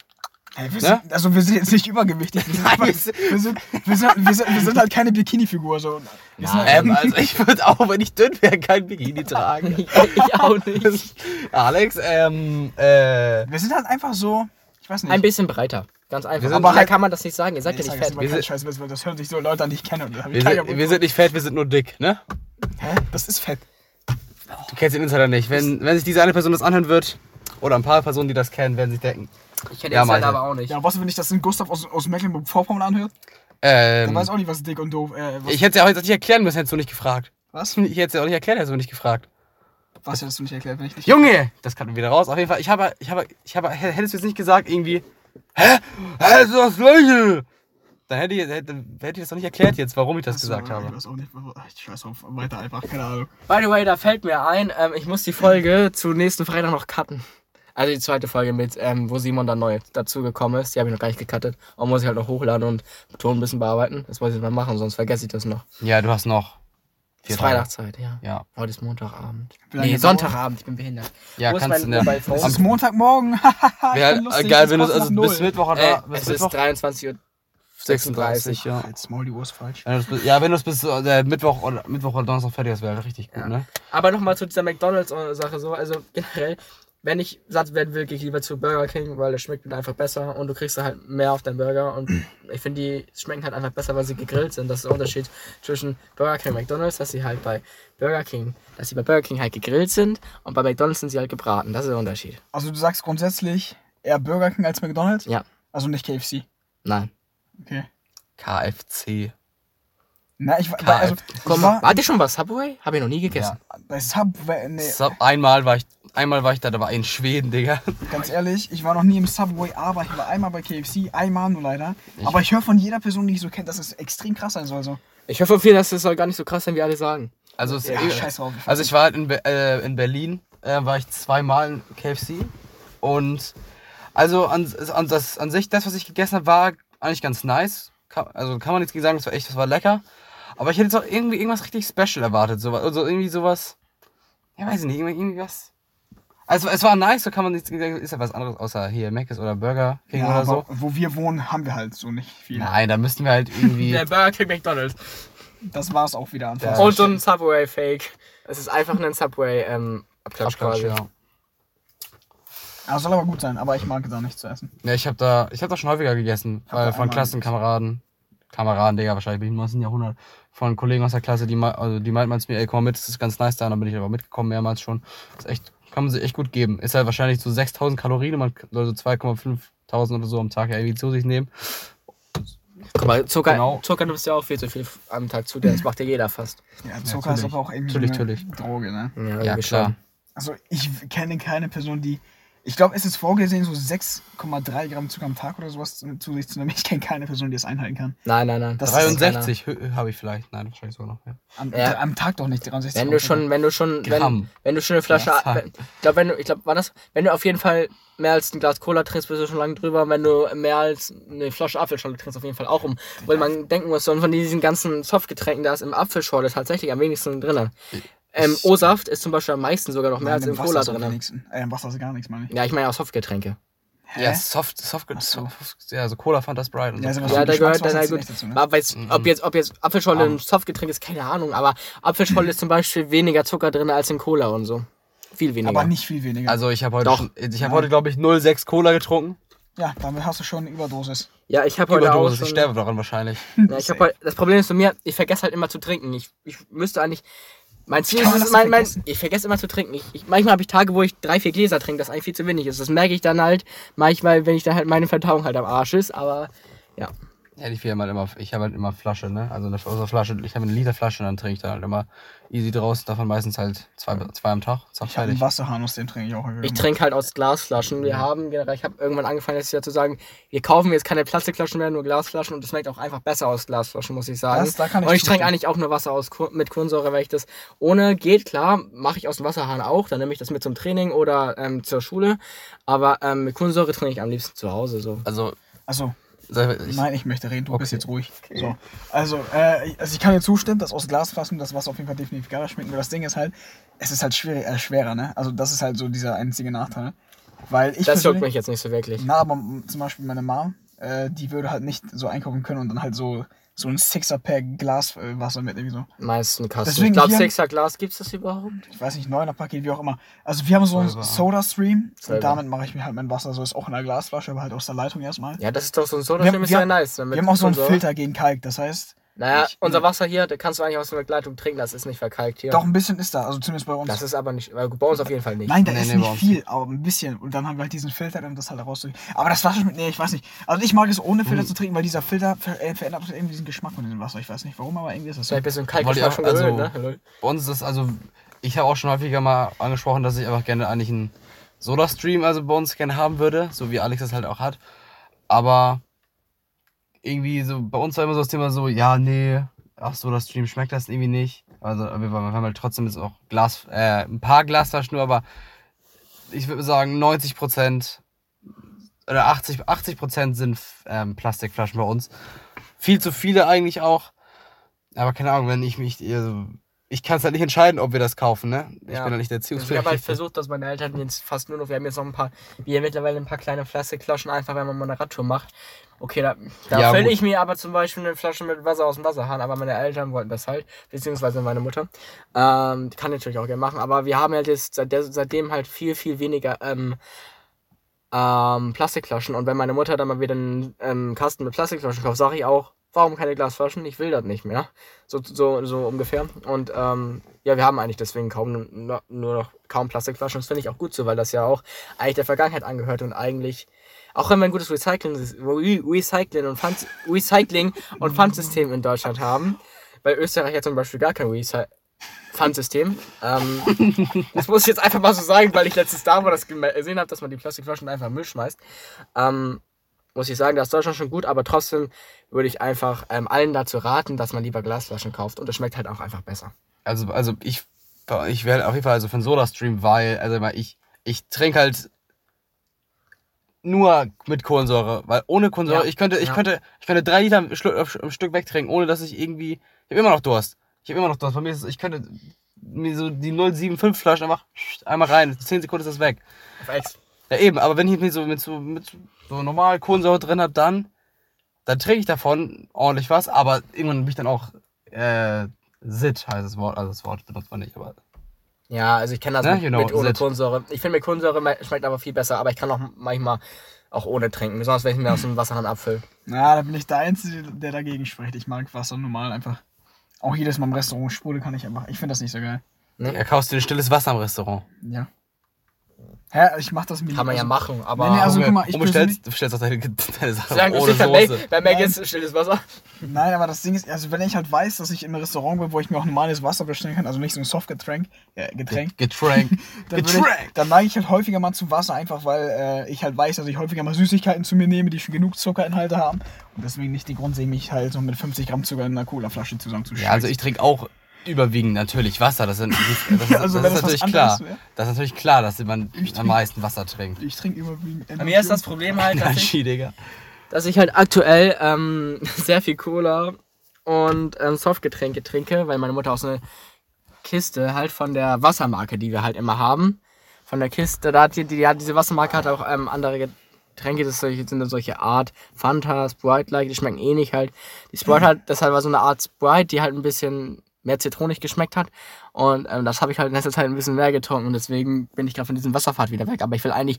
Speaker 2: Ey, wir
Speaker 1: Ne?
Speaker 2: sind, also wir sind jetzt nicht übergewichtig. Wir sind,
Speaker 1: Nein, wir sind-
Speaker 2: wir, sind, wir, sind, wir, sind, wir sind halt keine Bikini-Figur. So. Sind halt,
Speaker 1: Ähm, also ich würde auch, wenn ich dünn wäre, kein Bikini tragen.
Speaker 3: ich, ich auch nicht.
Speaker 1: Alex, ähm, äh,
Speaker 2: wir sind halt einfach so, ich weiß nicht.
Speaker 3: Ein bisschen breiter. Ganz einfach.
Speaker 1: sind-
Speaker 3: Aber da
Speaker 2: halt-
Speaker 3: kann man das nicht sagen. Ihr seid
Speaker 2: ich
Speaker 3: ja nicht
Speaker 2: jetzt
Speaker 3: fett.
Speaker 1: Wir sind-
Speaker 2: Scheiß, weil das hören sich so Leute an, die ich kenne.
Speaker 1: Wir, sind, wir sind nicht fett, wir sind nur dick, ne?
Speaker 2: Hä? Das ist fett.
Speaker 1: Du kennst den Insider nicht. Wenn, wenn sich diese eine Person das anhören wird, oder ein paar Personen, die das kennen, werden sich denken.
Speaker 3: Ich kenne
Speaker 1: Ja,
Speaker 3: den
Speaker 1: Malte.
Speaker 3: aber auch nicht.
Speaker 2: Ja, was, wenn ich das in Gustav aus, aus Mecklenburg-Vorpommern anhört? Der
Speaker 1: Ähm,
Speaker 2: weiß auch nicht, was dick und doof. Äh, was,
Speaker 1: ich hätte es ja auch jetzt nicht erklären müssen, hättest du nicht gefragt.
Speaker 2: was?
Speaker 1: Ich hätte es ja auch nicht erklärt, hättest du nicht gefragt.
Speaker 2: Was hättest du nicht erklärt, wenn ich nicht.
Speaker 1: Junge! Das kann wieder raus. Auf jeden Fall, ich habe, ich habe, ich habe, hättest du jetzt nicht gesagt, irgendwie, hä? Hä, ist das gleiche? Dann hätte ich, hätte, hätte ich das doch nicht erklärt jetzt, warum ich das
Speaker 2: Achso,
Speaker 1: gesagt
Speaker 2: Ich
Speaker 1: habe.
Speaker 2: weiß auch nicht. Ich scheiß auf. Weiter einfach, keine Ahnung.
Speaker 3: By the way, da fällt mir ein, ähm, ich muss die Folge zu nächsten Freitag noch cutten. Also die zweite Folge mit, ähm, wo Simon dann neu dazugekommen ist. Die habe ich noch gar nicht gecuttet. Und muss ich halt noch hochladen und Ton ein bisschen bearbeiten. Das muss ich jetzt mal machen, sonst vergesse ich das noch.
Speaker 1: Ja, du hast noch
Speaker 3: Es
Speaker 1: vier.
Speaker 3: Freitagszeit, ja.
Speaker 1: Ja,
Speaker 3: Heute ist Montagabend. Nee, Sonntagabend, ich bin behindert.
Speaker 1: ja
Speaker 3: Wo ist
Speaker 1: kannst du
Speaker 3: Phone?
Speaker 2: Es ist Montagmorgen. Bin lustig,
Speaker 1: äh, geil, wenn du also bis. Mittwoch
Speaker 3: Äh,
Speaker 1: oder bis
Speaker 3: es
Speaker 1: Mittwoch
Speaker 3: ist 23 Uhr.
Speaker 1: 36, ja.
Speaker 2: Jetzt Maul, die Uhr ist falsch.
Speaker 1: Wenn du das bis, ja, wenn du es bis äh, Mittwoch oder Mittwoch oder Donnerstag fertig hast, wäre halt richtig gut,
Speaker 3: Ja.
Speaker 1: ne?
Speaker 3: Aber nochmal zu dieser McDonalds-Sache so, also generell, wenn ich satt werden will, gehe ich lieber zu Burger King, weil das schmeckt mir einfach besser und du kriegst halt mehr auf deinen Burger und ich finde, die schmecken halt einfach besser, weil sie gegrillt sind. Das ist der Unterschied zwischen Burger King und McDonalds, dass sie halt bei Burger King, dass sie bei BurgerKing halt gegrillt sind und bei McDonalds sind sie halt gebraten. Das ist der Unterschied.
Speaker 2: Also du sagst grundsätzlich eher Burger King als McDonalds?
Speaker 3: Ja.
Speaker 2: Also nicht KFC.
Speaker 3: Nein.
Speaker 2: Okay.
Speaker 1: KFC.
Speaker 2: Na, ich, war- also, ich
Speaker 3: Komm,
Speaker 2: war
Speaker 3: wart ihr schon was Subway? Habe ich noch nie gegessen.
Speaker 2: bei Subway, nee,
Speaker 1: So, einmal war ich, einmal war ich da, da war in Schweden, Digga.
Speaker 2: ganz ehrlich, ich war noch nie im Subway, aber ich war einmal bei KFC, einmal nur leider. aber ich höre von jeder Person, die ich so kenne, dass es extrem krass sein soll. So.
Speaker 3: Ich hoffe viel, dass das soll gar nicht so krass sein, wie alle sagen.
Speaker 1: Also, es,
Speaker 2: Ja,
Speaker 1: eh-
Speaker 2: scheiß drauf.
Speaker 1: also ich war halt in, Be äh, in Berlin, äh, war ich zweimal in KFC und also an, an, das, an sich, das, was ich gegessen habe, war eigentlich ganz nice. Kann, also kann man nichts gegen sagen, das war echt, das war lecker. Aber ich hätte jetzt auch irgendwie irgendwas richtig special erwartet. So, also irgendwie sowas, ja weiß ich nicht, irgendwie, irgendwie was. Also es war nice, so kann man nichts ist ja was anderes außer hier Mc's oder Burger King
Speaker 2: ja,
Speaker 1: oder
Speaker 2: aber
Speaker 1: so.
Speaker 2: wo wir wohnen, haben wir halt so nicht viel.
Speaker 1: Nein, da müssten wir halt irgendwie...
Speaker 3: Der Burger King McDonalds.
Speaker 2: Das war es auch wieder anfangs.
Speaker 1: Ja.
Speaker 3: Und so ein Subway-Fake. Es ist einfach ein Subway-Abklatsch quasi.
Speaker 1: ja.
Speaker 2: Ja, soll aber gut sein, aber ich mag da nichts zu essen.
Speaker 1: Ja, ich habe da, ich habe da schon häufiger gegessen,
Speaker 2: Hab
Speaker 1: weil
Speaker 2: da
Speaker 1: von Klassenkameraden, Kameraden, Digga, wahrscheinlich bin ich im 19. Jahrhundert, von Kollegen aus der Klasse, die, also die meinten zu mir, ey, komm mal mit, das ist ganz nice da, und dann bin ich aber mitgekommen, mehrmals schon. Das ist echt, kann man sich echt gut geben. Ist halt wahrscheinlich so 6000 Kalorien, man soll so 2,5 oder so am Tag ja irgendwie zu sich nehmen.
Speaker 3: Guck mal, Zucker,
Speaker 1: Genau.
Speaker 3: Zucker nimmst du ja auch viel zu viel am Tag zu, das macht ja jeder fast.
Speaker 2: Ja, Zucker ist
Speaker 1: natürlich.
Speaker 2: aber auch irgendwie
Speaker 1: Natürlich,
Speaker 2: eine
Speaker 1: natürlich.
Speaker 2: Droge, ne?
Speaker 3: Ja,
Speaker 1: Ja, klar.
Speaker 3: schon.
Speaker 2: Also ich kenne keine Person, die. Ich glaube, es ist vorgesehen, so 6,3 Gramm Zucker am Tag oder sowas zu zu sich zu nehmen. Ich kenne keine Person, die das einhalten kann.
Speaker 3: Nein, nein, nein.
Speaker 2: Das ist
Speaker 1: 63 hö- habe ich vielleicht. Nein, wahrscheinlich sogar noch. Ja.
Speaker 2: Am,
Speaker 3: Ja.
Speaker 2: am Tag doch nicht 63
Speaker 3: Wenn
Speaker 2: Gramm
Speaker 3: du
Speaker 2: Zucker.
Speaker 3: schon, wenn du schon, wenn,
Speaker 1: Gramm.
Speaker 3: wenn du schon eine Flasche,
Speaker 1: Ja,
Speaker 3: wenn, ich glaube, wenn du, ich glaube, war das, wenn du auf jeden Fall mehr als ein Glas Cola trinkst, bist du schon lange drüber. Wenn du mehr als eine Flasche Apfelschorle trinkst, auf jeden Fall auch um. Weil man denken muss, so, von diesen ganzen Softgetränken, da ist im Apfelschorle tatsächlich am wenigsten drin. Ähm, O-Saft ist zum Beispiel am meisten sogar noch mehr als
Speaker 2: Nein,
Speaker 3: im
Speaker 2: Wasser
Speaker 3: Cola drin.
Speaker 2: wenigsten. Äh, im Wasser ist gar nichts, meine ich.
Speaker 3: Ja, ich meine auch Softgetränke.
Speaker 2: Hä?
Speaker 1: Ja, Soft, Soft,
Speaker 2: so.
Speaker 1: Soft, ja, so Cola, Fanta, Sprite und
Speaker 2: Ja,
Speaker 1: so.
Speaker 3: Ja, da gehört dann halt gut.
Speaker 2: dazu, ne?
Speaker 3: Aber jetzt, ob, jetzt, ob jetzt Apfelschorle ein Softgetränk ist, keine Ahnung. Aber Apfelschorle ist zum Beispiel weniger Zucker drin als in Cola und so. Viel weniger.
Speaker 2: Aber nicht viel weniger.
Speaker 1: Also ich habe heute,
Speaker 3: Doch.
Speaker 1: schon- ich habe heute glaube ich 0,6 Cola getrunken.
Speaker 2: ja, damit hast du schon eine Überdosis.
Speaker 3: ja, ich habe heute auch
Speaker 1: Überdosis,
Speaker 3: schon,
Speaker 1: ich sterbe daran wahrscheinlich.
Speaker 3: Ja, ich hab halt, das Problem ist bei mir, ich vergesse halt immer zu trinken. Ich, ich müsste eigentlich. Mein Ziel ist es, mein, mein, ich vergesse immer zu trinken. Ich, ich, manchmal habe ich Tage, wo ich drei, vier Gläser trinke, das eigentlich viel zu wenig ist. Das merke ich dann halt manchmal, wenn ich dann halt meine Verdauung halt am Arsch ist. Aber ja,
Speaker 1: Ja, ich will halt immer, ich habe halt immer Flasche, ne? Also eine also Flasche, ich habe eine Liter Flasche und dann trinke ich da halt immer easy draus, davon meistens halt zwei, zwei am Tag.
Speaker 2: Ich habe einen. Wasserhahn, aus dem trinke ich auch. häufiger
Speaker 3: ich trinke halt aus Glasflaschen. Wir haben generell, ich habe irgendwann angefangen, jetzt wieder zu sagen, wir kaufen jetzt keine Plastikflaschen mehr, nur Glasflaschen und das schmeckt auch einfach besser aus Glasflaschen, muss ich sagen.
Speaker 2: Das- da kann ich
Speaker 3: und ich trinke eigentlich auch nur Wasser aus mit Kohlensäure, weil ich das ohne geht, klar, mache ich aus dem Wasserhahn auch, dann nehme ich das mit zum Training oder ähm, zur Schule. Aber ähm, mit Kohlensäure trinke ich am liebsten zu Hause so.
Speaker 1: Also,
Speaker 2: Also,
Speaker 1: ich,
Speaker 2: nein, ich möchte reden, du bist
Speaker 1: Okay.
Speaker 2: jetzt ruhig. So. Also, äh, ich- also, ich kann dir zustimmen, dass aus Glasflaschen das Wasser auf jeden Fall definitiv geiler schmeckt. Nur das Ding ist halt, es ist halt schwierig, äh, schwerer, ne? Also, das ist halt so dieser einzige Nachteil. Weil ich
Speaker 3: das juckt mich jetzt nicht so wirklich.
Speaker 2: Na, aber zum Beispiel meine Mom, äh, die würde halt nicht so einkaufen können und dann halt so, so ein Sixer-Pack Glaswasser mit irgendwie so.
Speaker 3: Meisten Kasten.
Speaker 2: Deswegen
Speaker 3: ich glaube,
Speaker 2: hier-
Speaker 3: Sixer Glas, gibt's das überhaupt?
Speaker 2: Ich weiß nicht, neuner Paket, wie auch immer. Also wir haben so einen. Soda-Stream und damit mache ich mir halt mein Wasser. So ist auch in der Glasflasche, aber halt aus der Leitung erstmal.
Speaker 3: Ja, das ist doch so ein soda
Speaker 2: Wir haben-
Speaker 3: ist
Speaker 2: wir
Speaker 3: ja
Speaker 2: haben-
Speaker 3: nice.
Speaker 2: Wir haben auch so einen. Filter gegen Kalk, das heißt,
Speaker 3: Naja,
Speaker 2: Ich-
Speaker 3: unser Wasser hier, da kannst du eigentlich aus der Begleitung trinken, das ist nicht verkalkt hier.
Speaker 2: doch ein bisschen ist da, also zumindest bei uns.
Speaker 3: Das ist aber nicht, bei uns auf jeden Fall nicht.
Speaker 2: Nein, da
Speaker 1: Nee,
Speaker 2: ist
Speaker 1: nee,
Speaker 2: nicht viel, aber ein bisschen. Und dann haben wir halt diesen Filter, um das halt rauszukriegen. Aber das Wasser mit, nee, ich weiß nicht. Also ich mag es ohne. Filter zu trinken, weil dieser Filter ver äh, verändert irgendwie diesen Geschmack von diesem Wasser. Ich weiß nicht warum, aber irgendwie ist das so.
Speaker 3: Vielleicht ein
Speaker 1: Wollte ich
Speaker 3: Kalkgeschmack
Speaker 1: auch-
Speaker 3: schon
Speaker 1: also-
Speaker 3: gewöhnt, ne?
Speaker 1: Bei uns ist das, also, ich habe auch schon häufiger mal angesprochen, dass ich einfach gerne eigentlich einen Soda-Stream also bei uns gerne haben würde, so wie Alex das halt auch hat. Aber irgendwie so, bei uns war immer so das Thema so, ja, nee, ach so, das Stream schmeckt das irgendwie nicht. Also wir, haben halt trotzdem jetzt auch Glas, äh, ein paar Glasflaschen nur, aber ich würde sagen 90 Prozent oder 80, 80 Prozent sind ähm, Plastikflaschen bei uns. Viel zu viele eigentlich auch. Aber keine Ahnung, wenn ich mich, also, ich kann es halt nicht entscheiden, ob wir das kaufen, ne? Ich
Speaker 3: Ja.
Speaker 1: bin halt nicht der
Speaker 3: Ich habe halt versucht, dass meine Eltern jetzt fast nur noch, wir haben jetzt noch ein paar, wir haben mittlerweile ein paar kleine Plastikflaschen, einfach wenn man mal eine Radtour macht. Okay, da, da
Speaker 1: Ja,
Speaker 3: fülle
Speaker 1: gut.
Speaker 3: ich mir aber zum Beispiel eine Flasche mit Wasser aus dem Wasserhahn, aber meine Eltern wollten das halt, beziehungsweise meine Mutter. Ähm, die kann natürlich auch gerne machen, aber wir haben halt jetzt seit seitdem halt viel, viel weniger ähm, ähm, Plastikflaschen und wenn meine Mutter dann mal wieder einen ähm, Kasten mit Plastikflaschen kauft, sage ich auch, warum keine Glasflaschen? Ich will das nicht mehr. So, so, so ungefähr. Und ähm, ja, wir haben eigentlich deswegen kaum nur noch kaum Plastikflaschen. Das finde ich auch gut so, weil das ja auch eigentlich der Vergangenheit angehört und eigentlich, auch wenn wir ein gutes Recycling, Re Recycling und Pfand, Recycling und Pfandsystem in Deutschland haben, weil Österreich ja zum Beispiel gar kein Recy Pfandsystem. Ähm, das muss ich jetzt einfach mal so sagen, weil ich letztes da war, das gesehen habe, dass man die Plastikflaschen einfach in Müll schmeißt. Ähm, muss ich sagen, das ist Deutschland schon gut, aber trotzdem würde ich einfach ähm, allen dazu raten, dass man lieber Glasflaschen kauft und es schmeckt halt auch einfach besser.
Speaker 1: Also, also ich, ich werde auf jeden Fall also einen Soda-Stream, weil, also ich, ich trinke halt nur mit Kohlensäure, weil ohne Kohlensäure,
Speaker 3: Ja,
Speaker 1: ich könnte, ich
Speaker 3: ja.
Speaker 1: könnte, ich könnte drei Liter am Stück, wegtrinken, ohne dass ich irgendwie, ich habe immer noch Durst. Ich habe immer noch Durst. Bei mir ist es, ich könnte mir so die 075 Flaschen einfach einmal rein, 10 Sekunden ist das weg.
Speaker 3: Auf.
Speaker 1: Ja eben, aber wenn ich mir so mit so, mit so normal Kohlensäure drin habe, dann, dann trinke ich davon ordentlich was, aber irgendwann bin ich dann auch, äh, Sit heißt das Wort, also das Wort benutzt man nicht, aber
Speaker 3: Ja, also ich kenne das
Speaker 1: Ne,
Speaker 3: mit,
Speaker 1: know,
Speaker 3: mit ohne. Kohlensäure. Ich finde mit Kohlensäure me- schmeckt aber viel besser, aber ich kann auch manchmal auch ohne trinken, besonders wenn ich mir aus dem Wasserhahn abfülle.
Speaker 2: Na, da bin ich der Einzige, der dagegen spricht. Ich mag Wasser normal einfach. Auch jedes Mal im Restaurant Sprudel kann ich einfach. Ich finde das nicht so geil.
Speaker 3: Ne?
Speaker 1: Er kaufst dir ein stilles Wasser im Restaurant.
Speaker 2: Ja. Hä, ich mach das mit
Speaker 3: Kann man ja machen, aber.
Speaker 2: Nee, nee, also guck mal, ich
Speaker 1: bestellst, bestellst auch deine, deine Sachen
Speaker 3: es
Speaker 1: ohne
Speaker 3: bei
Speaker 1: Soße.
Speaker 3: bei Mac
Speaker 2: Nein.
Speaker 3: ist stilles Wasser.
Speaker 2: Nein, aber das Ding ist, also wenn ich halt weiß, dass ich im Restaurant bin, wo ich mir auch normales Wasser bestellen kann, also nicht so ein Softgetränk, äh, Getränk,
Speaker 1: Getränk.
Speaker 2: dann,
Speaker 1: Getränk.
Speaker 2: ich, dann neige ich halt häufiger mal zu Wasser, einfach weil äh, ich halt weiß, dass ich häufiger mal Süßigkeiten zu mir nehme, die schon genug Zuckerinhalte haben. Und deswegen nicht die Grund sehe, mich halt so mit 50 Gramm Zucker in einer Cola-Flasche zusammenzuschütten.
Speaker 1: Ja, also ich trinke auch überwiegend natürlich Wasser. Das, sind, das, ist,
Speaker 2: Also
Speaker 1: das natürlich klar. Das ist natürlich klar, dass man
Speaker 2: Ich
Speaker 1: am
Speaker 2: trink-
Speaker 1: meisten Wasser trinkt.
Speaker 2: ich trinke überwiegend
Speaker 3: Bei mir ist das Problem halt, dass ich,
Speaker 1: Energy, Digga.
Speaker 3: dass ich halt aktuell ähm, sehr viel Cola und ähm, Softgetränke trinke, weil meine Mutter auch so eine Kiste halt von der Wassermarke, die wir halt immer haben, von der Kiste, da hat die, die hat diese Wassermarke hat auch ähm, andere Getränke, das sind dann solche Art Fanta, Sprite-like, die schmecken eh nicht halt. Die Sprite halt, das halt war so eine Art Sprite, die halt ein bisschen mehr zitronig geschmeckt hat. Und ähm, das habe ich halt in letzter Zeit ein bisschen mehr getrunken und deswegen bin ich gerade von diesem Wasserfahrt wieder weg. Aber ich will eigentlich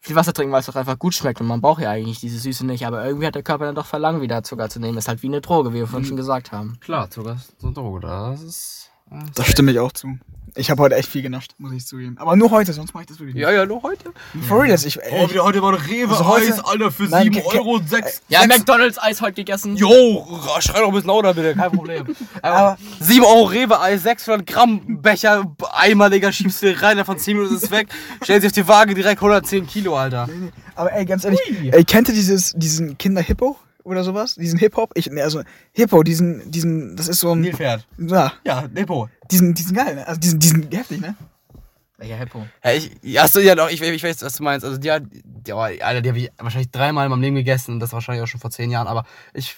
Speaker 3: viel Wasser trinken, weil es doch einfach gut schmeckt und man braucht ja eigentlich diese Süße nicht. Aber irgendwie hat der Körper dann doch verlangt, wieder Zucker zu nehmen. Ist halt wie eine Droge, wie wir vorhin schon gesagt haben.
Speaker 1: Klar, Zucker ist so eine Droge. Das ist.
Speaker 2: Da stimme ich auch zu. Ich habe heute echt viel genascht, muss ich zugeben. Aber nur heute, sonst mache ich das wirklich nicht.
Speaker 1: Ja, ja, nur heute.
Speaker 2: For real, das ich, ey, ich
Speaker 1: heute mal ein Rewe
Speaker 2: Also heute-
Speaker 1: Alter, für
Speaker 2: Nein,
Speaker 1: 7
Speaker 2: ke- ke-
Speaker 1: Euro 6.
Speaker 3: Ja, McDonalds Eis heute gegessen.
Speaker 1: Jo, schrei doch ein bisschen lauter bitte, kein Problem. Aber 7 Euro Rewe Eis, 600 Gramm Becher, Eimer, Digga, schiebst du rein, davon 10 Minuten ist es weg. Stell sich auf die Waage direkt 110 Kilo, Alter.
Speaker 2: aber ey, ganz ehrlich, ey, kennt ihr dieses, diesen Kinder-Hippo oder sowas? Diesen Hip-Hop? Ich, ne, also, Hippo, diesen, diesen, das ist so ein,
Speaker 1: Nilpferd.
Speaker 2: ja,
Speaker 1: Ja, Nepo.
Speaker 2: diesen, diesen geil, ne? Also diesen, diesen heftig, ne?
Speaker 3: Welcher Hippo?
Speaker 1: Ja, ich, ja, achso, ja, doch, ich, ich weiß, was du meinst. Also, die, hat- die, oh, Alter, die habe ich wahrscheinlich dreimal in meinem Leben gegessen und das wahrscheinlich auch schon vor 10 Jahren, aber ich,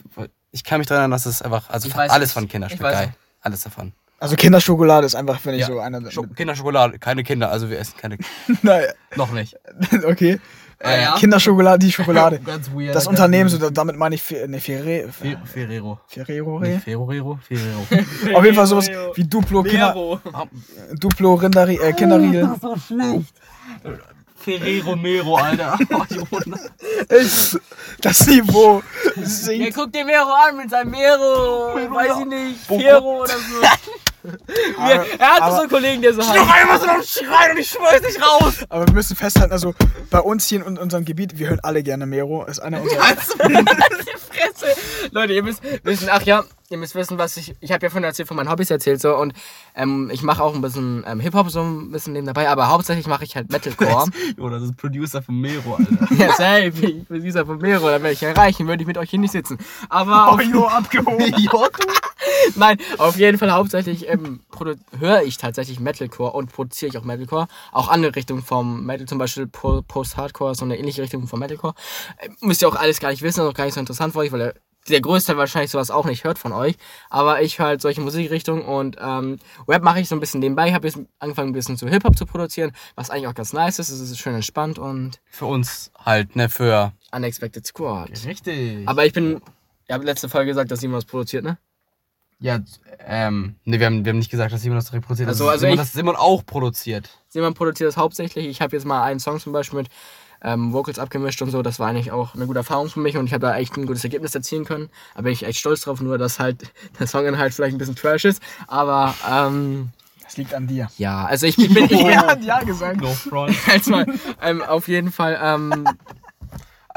Speaker 1: ich kann mich daran erinnern, dass es einfach, also
Speaker 3: Ich weiß
Speaker 1: alles
Speaker 3: es.
Speaker 1: von
Speaker 3: weiß
Speaker 1: geil. Alles davon.
Speaker 2: Also Kinderschokolade ist einfach, finde ich,
Speaker 1: Ja.
Speaker 2: so einer der.
Speaker 1: Scho Kinderschokolade, keine Kinder, also wir essen keine,
Speaker 2: naja,
Speaker 1: noch nicht.
Speaker 2: okay.
Speaker 3: Ah, ja?
Speaker 2: Kinderschokolade, die Schokolade.
Speaker 1: Ganz weird.
Speaker 2: Das Unternehmen, so, da- damit meine ich, Fe- ne, Ferre,
Speaker 1: Fe- Ferrero.
Speaker 2: Ferrero,
Speaker 1: Nicht Ferrero, Ferrero.
Speaker 2: Auf jeden Fall sowas wie Duplo, Kinder. Duplo Rinderi äh, Kinderriegel.
Speaker 1: so schlecht. Ferrero Mero, Alter. Oh,
Speaker 2: das Niveau
Speaker 3: Ja,
Speaker 2: sinkt.
Speaker 3: guck dir Mero an mit seinem Mero. Weiß ich nicht. Fero oder so. Mir, er hat
Speaker 2: aber-
Speaker 3: so einen Kollegen, der so heißt.
Speaker 1: einmal so laut schreien und ich schmeiß dich raus.
Speaker 2: Aber wir müssen festhalten, also bei uns hier in unserem Gebiet, wir hören alle gerne Mero. Ist einer unserer.
Speaker 3: Fresse. Leute, ihr müsst wissen, ach ja, ihr müsst wissen, was ich. Ich habe ja von erzählt, von meinen Hobbys erzählt so und ähm, ich mache auch ein bisschen ähm, Hip-Hop so ein bisschen nebenbei, aber hauptsächlich mache ich halt Metalcore.
Speaker 1: Jonas ist Producer von Mero, Alter.
Speaker 3: ja, safe. Ich dieser von Mero, da werde ich erreichen, würde ich mit euch hier nicht sitzen. Aber auf,
Speaker 2: jo, abgehoben.
Speaker 3: nein, auf jeden Fall hauptsächlich ähm, höre ich tatsächlich Metalcore und produziere ich auch Metalcore. Auch andere Richtungen vom Metal, zum Beispiel Po- Post-Hardcore, so eine ähnliche Richtung vom Metalcore. Äh, müsst ihr auch alles gar nicht wissen, ist auch gar nicht so interessant für euch, weil der, Größte wahrscheinlich sowas auch nicht hört von euch. Aber ich höre halt solche Musikrichtungen und ähm, Rap mache ich so ein bisschen nebenbei. Ich habe jetzt angefangen, ein bisschen zu Hip-Hop zu produzieren, was eigentlich auch ganz nice ist. Es ist schön entspannt und
Speaker 1: Für uns halt, ne, für.
Speaker 3: Unexpected Squad.
Speaker 1: Richtig.
Speaker 3: Aber ich bin, ihr habt letzte Folge gesagt, dass Simon das produziert, ne?
Speaker 1: Ja, ähm, ne, wir haben, wir haben nicht gesagt, dass Simon das reproduziert.
Speaker 3: Also- also
Speaker 1: Simon,
Speaker 3: ich-
Speaker 1: das Simon auch produziert.
Speaker 3: Simon produziert das hauptsächlich. Ich habe jetzt mal einen Song zum Beispiel mit ähm, Vocals abgemischt und so. Das war eigentlich auch eine gute Erfahrung für mich und ich habe da echt ein gutes Ergebnis erzielen können. Da bin ich echt stolz drauf, nur dass halt der Song halt vielleicht ein bisschen trash ist. Aber ähm,
Speaker 2: Das liegt an dir.
Speaker 3: ja, also ich bin. Ich,
Speaker 2: Er hat ja gesagt.
Speaker 1: No front.
Speaker 3: Jetzt mal, ähm, auf jeden Fall. Ähm,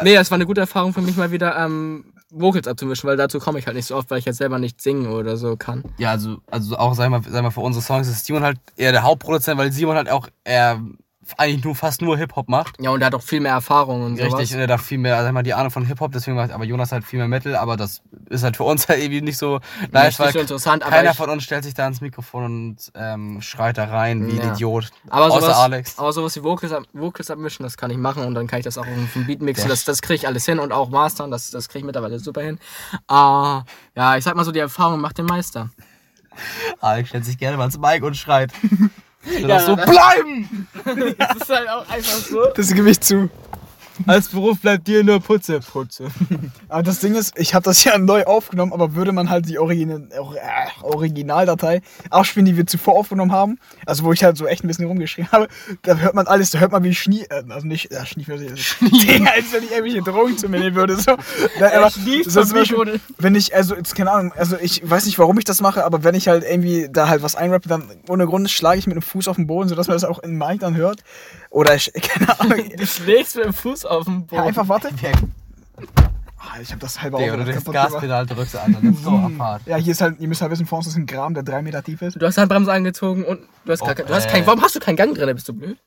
Speaker 3: nee, das war eine gute Erfahrung für mich mal wieder. Ähm, Vocals abzumischen, weil dazu komme ich halt nicht so oft, weil ich jetzt selber nicht singen oder so kann.
Speaker 1: Ja, also, also auch, sag mal, sag mal, für unsere Songs ist Simon halt eher der Hauptproduzent, weil Simon halt auch eher eigentlich nur fast nur Hip-Hop macht.
Speaker 3: Ja, und er hat auch viel mehr Erfahrung und sowas.
Speaker 1: Richtig, und er hat viel mehr, sag mal, die Ahnung von Hip-Hop, deswegen macht aber Jonas halt viel mehr Metal, aber das ist halt für uns halt irgendwie nicht so nice, weil
Speaker 3: so interessant, aber
Speaker 1: keiner von uns stellt sich da ans Mikrofon und ähm, schreit da rein wie
Speaker 3: Ja.
Speaker 1: ein Idiot.
Speaker 3: Aber
Speaker 1: Außer
Speaker 3: sowas,
Speaker 1: Alex.
Speaker 3: aber sowas wie Vocals, Vocals abmischen, das kann ich machen und dann kann ich das auch auf dem Beat mixen. Das, das kriege ich alles hin und auch mastern, das, das kriege ich mittlerweile super hin. Äh, ja, ich sag mal so, die Erfahrung macht den Meister.
Speaker 1: Alex stellt sich gerne mal ans Mic und schreit.
Speaker 3: Ja,
Speaker 1: Ja, so
Speaker 3: das-
Speaker 1: bleiben!
Speaker 3: Das ist halt auch einfach so.
Speaker 2: Das gebe ich zu.
Speaker 1: Als Beruf bleibt dir nur Putze, Putze.
Speaker 2: Aber das Ding ist, ich habe das ja neu aufgenommen, aber würde man halt die Origin Or- äh, Originaldatei abspielen, die wir zuvor aufgenommen haben, also wo ich halt so echt ein bisschen rumgeschrien habe, da hört man alles, da hört man wie Schnie, äh, also nicht, äh, Schnie, Digga, als wenn ich irgendwelche Drogen zu mir nehmen würde, so. Da, aber, so zum Beispiel, wenn ich, also, jetzt, keine Ahnung, also ich weiß nicht, warum ich das mache, aber wenn ich halt irgendwie da halt was einrappe, dann ohne Grund schlage ich mit dem Fuß auf den Boden, sodass man das auch in Mic dann hört. Oder ich, keine Ahnung.
Speaker 3: Du schlägst mit dem Fuß auf den Boden.
Speaker 2: Ja, einfach warte.
Speaker 1: Ja,
Speaker 2: Ah, ich hab das halbe Auto
Speaker 1: wenn du das. Gaspedal drückst, Alter. Das ist so abfahrt.
Speaker 2: Ja, hier ist halt, ihr müsst halt wissen, vor uns ist ein Graben, der drei Meter tief ist.
Speaker 3: Du hast Handbremse angezogen und du hast, gar,
Speaker 1: Oh,
Speaker 3: kein- du hast kein. Warum hast du keinen Gang drin? Bist du blöd?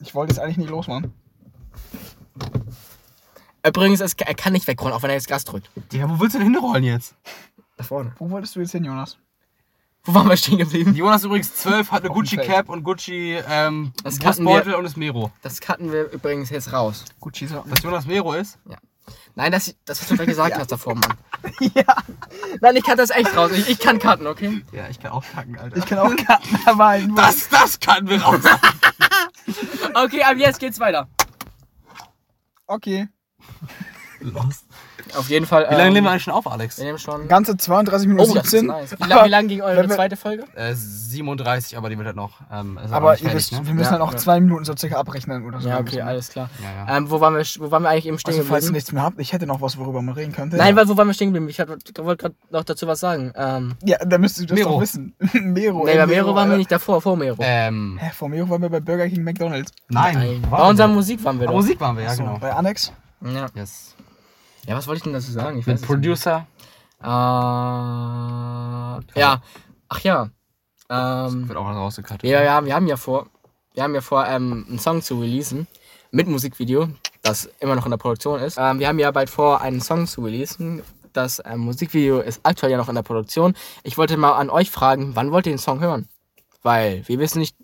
Speaker 2: Ich wollte jetzt eigentlich nicht losmachen.
Speaker 3: Übrigens, es, er kann nicht wegrollen, auch wenn er jetzt Gas drückt.
Speaker 1: Digga, wo willst du denn hinrollen jetzt?
Speaker 3: Da vorne.
Speaker 2: Wo wolltest du jetzt hin, Jonas?
Speaker 3: Wo waren wir stehen geblieben?
Speaker 1: Jonas übrigens 12, hat eine Gucci. Cap und Gucci ähm,
Speaker 3: Das cutten
Speaker 1: Brustbeutel und ist Mero.
Speaker 3: Das cutten wir übrigens jetzt raus.
Speaker 2: Gucci Socken.
Speaker 1: Dass Jonas Mero ist?
Speaker 3: Nein, das, das was du gerade gesagt
Speaker 2: Ja.
Speaker 3: hast davor, Mann.
Speaker 2: Ja,
Speaker 3: Nein, ich kann das echt raus. Ich, ich kann cutten, okay?
Speaker 1: Ja, ich kann auch kacken, Alter.
Speaker 2: ich kann auch Karten, aber halt nur.
Speaker 1: das, das kann wir raus.
Speaker 3: Okay, ab jetzt geht's weiter.
Speaker 2: Okay.
Speaker 1: Lost.
Speaker 3: Auf jeden Fall.
Speaker 1: Wie lange
Speaker 3: ähm,
Speaker 1: nehmen wir eigentlich schon auf, Alex?
Speaker 3: Wir nehmen schon.
Speaker 2: Ganze 32 Minuten
Speaker 3: Oh, das ist
Speaker 2: 17.
Speaker 3: nice. Wie,
Speaker 2: Aber-
Speaker 3: lang, wie lang ging eure zweite Folge?
Speaker 1: Äh, 37, aber die wird halt noch. Ähm, ist
Speaker 2: Aber
Speaker 1: nicht
Speaker 2: ihr
Speaker 1: fertig,
Speaker 2: wisst,
Speaker 1: ne?
Speaker 2: wir müssen
Speaker 3: Ja,
Speaker 2: halt auch
Speaker 3: ja.
Speaker 2: zwei Minuten so circa abrechnen oder so.
Speaker 3: Ja, okay, alles klar.
Speaker 1: Ja, ja.
Speaker 3: Ähm, wo, waren wir, wo waren wir eigentlich eben stehen
Speaker 2: Also, falls ihr
Speaker 3: geblieben?
Speaker 2: nichts mehr habt, ich hätte noch was, worüber man reden könnte.
Speaker 3: Nein, weil wo waren wir stehen geblieben? Ich wollte gerade noch dazu was sagen. Ähm,
Speaker 2: Ja, da müsstest du das
Speaker 1: Mero.
Speaker 2: doch wissen. Mero.
Speaker 3: nee, bei Mero waren wir nicht davor, vor Mero.
Speaker 1: Ähm,
Speaker 2: Hä, vor Mero waren wir bei Burger King McDonalds.
Speaker 1: nein.
Speaker 3: Bei unserer Musik waren wir
Speaker 1: Bei
Speaker 3: doch.
Speaker 1: Musik waren wir, ja, genau.
Speaker 2: Bei Annex.
Speaker 3: Ja.
Speaker 1: Yes.
Speaker 3: Ja, was wollte ich denn dazu sagen? Ich
Speaker 1: Mit Producer.
Speaker 3: Äh, ja. Ach ja. Ähm,
Speaker 1: Wird auch rausgekattet.
Speaker 3: Ja, ja, wir haben ja vor, wir haben ja vor, ähm, einen Song zu releasen mit Musikvideo, das immer noch in der Produktion ist. Ähm, wir haben ja bald vor, einen Song zu releasen. Das ähm, Musikvideo ist aktuell ja noch in der Produktion. Ich wollte mal an euch fragen, wann wollt ihr den Song hören? Weil wir wissen nicht,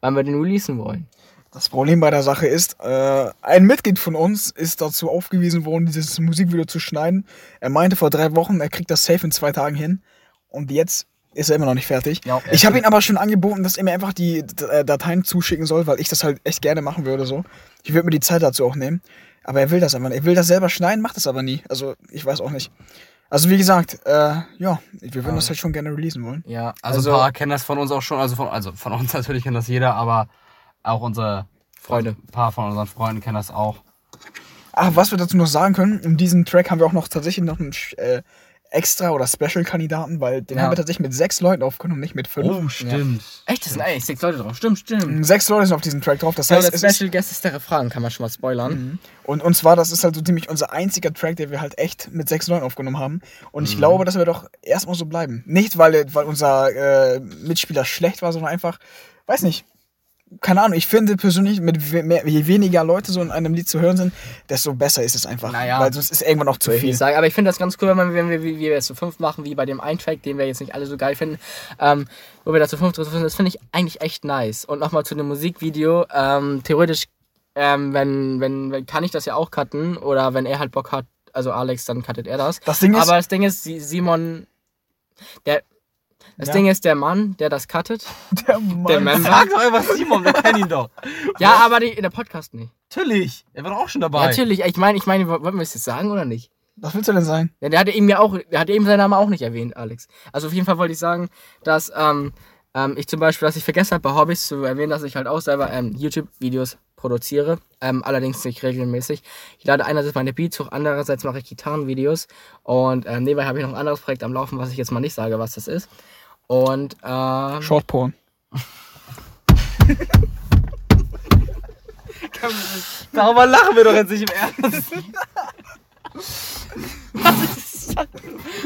Speaker 3: wann wir den releasen wollen.
Speaker 2: Das Problem bei der Sache ist, äh, ein Mitglied von uns ist dazu aufgewiesen worden, dieses Musikvideo zu schneiden. Er meinte vor drei Wochen, er kriegt das safe in zwei Tagen hin. Und jetzt ist er immer noch nicht fertig.
Speaker 3: Ja.
Speaker 2: ich habe ihm aber schon angeboten, dass er mir einfach die äh, Dateien zuschicken soll, weil ich das halt echt gerne machen würde. so. Ich würde mir die Zeit dazu auch nehmen. Aber er will das einfach nicht. Er will das selber schneiden, macht das aber nie. Also ich weiß auch nicht. Also wie gesagt, äh, ja, wir würden das halt schon gerne releasen wollen.
Speaker 3: Ja,
Speaker 1: Also, ein paar kennen das von uns auch schon. Also von, also von uns natürlich kennt das jeder, aber auch unsere
Speaker 3: Freunde.
Speaker 1: Ein paar von unseren Freunden kennen das auch.
Speaker 2: Ach, was wir dazu noch sagen können, in diesem Track haben wir auch noch tatsächlich noch einen äh, extra oder Special-Kandidaten, weil den
Speaker 3: Ja.
Speaker 2: haben wir tatsächlich mit sechs Leuten aufgenommen, nicht mit fünf.
Speaker 1: Oh, stimmt.
Speaker 3: Echt, das sind eigentlich sechs Leute drauf. Stimmt, stimmt.
Speaker 2: Sechs Leute sind auf diesem Track drauf. Das
Speaker 3: Ja,
Speaker 2: heißt,
Speaker 3: der Special Guest ist der Refrain, kann man schon mal spoilern.
Speaker 2: und, und zwar, das ist halt so ziemlich unser einziger Track, den wir halt echt mit sechs Leuten aufgenommen haben. Und
Speaker 3: Mhm.
Speaker 2: ich glaube, dass wir doch erstmal so bleiben. Nicht, weil, weil unser äh, Mitspieler schlecht war, sondern einfach, weiß nicht. Keine Ahnung, ich finde persönlich, mit we mehr, je weniger Leute so in einem Lied zu hören sind, desto besser ist es einfach.
Speaker 3: Naja.
Speaker 2: Weil sonst ist irgendwann auch zu
Speaker 3: ich
Speaker 2: viel.
Speaker 3: nicht sagen. Aber ich finde das ganz cool, wenn, man, wenn wir, wie wir jetzt zu fünf machen, wie bei dem einen Track, den wir jetzt nicht alle so geil finden, ähm, wo wir da zu fünf drin sind. Das finde ich eigentlich echt nice. Und nochmal zu dem Musikvideo. Ähm, theoretisch, ähm, wenn, wenn, wenn, kann ich das ja auch cutten. Oder wenn er halt Bock hat, also Alex, dann cuttet er das.
Speaker 2: Das Ding ist,
Speaker 3: Aber das Ding ist, Si- Simon, der, das
Speaker 2: Ja.
Speaker 3: Ding ist, der Mann, der das cuttet,
Speaker 2: der Mann,
Speaker 3: der Member.
Speaker 1: Sag doch einfach Simon, wir kennen ihn doch.
Speaker 3: Ja, aber die, in der Podcast nicht.
Speaker 1: Natürlich. Er war doch auch schon dabei.
Speaker 3: Ja, natürlich, ich meine, ich meine, wollten wir es jetzt sagen oder nicht?
Speaker 2: was willst du denn sein?
Speaker 3: Ja, der hatte eben ja auch, der hatte eben seinen Namen auch nicht erwähnt, Alex. Also auf jeden Fall wollte ich sagen, dass ähm, ähm, ich zum Beispiel, dass ich vergessen habe, bei Hobbys zu erwähnen, dass ich halt auch selber ähm, YouTube-Videos produziere. Ähm, allerdings nicht regelmäßig. Ich lade einerseits meine Beats hoch, andererseits mache ich Gitarrenvideos. Und ähm, nebenbei habe ich noch ein anderes Projekt am Laufen, was ich jetzt mal nicht sage, was das ist. Und ähm,
Speaker 2: Short Porn.
Speaker 1: Darüber lachen wir doch jetzt nicht im Ernst.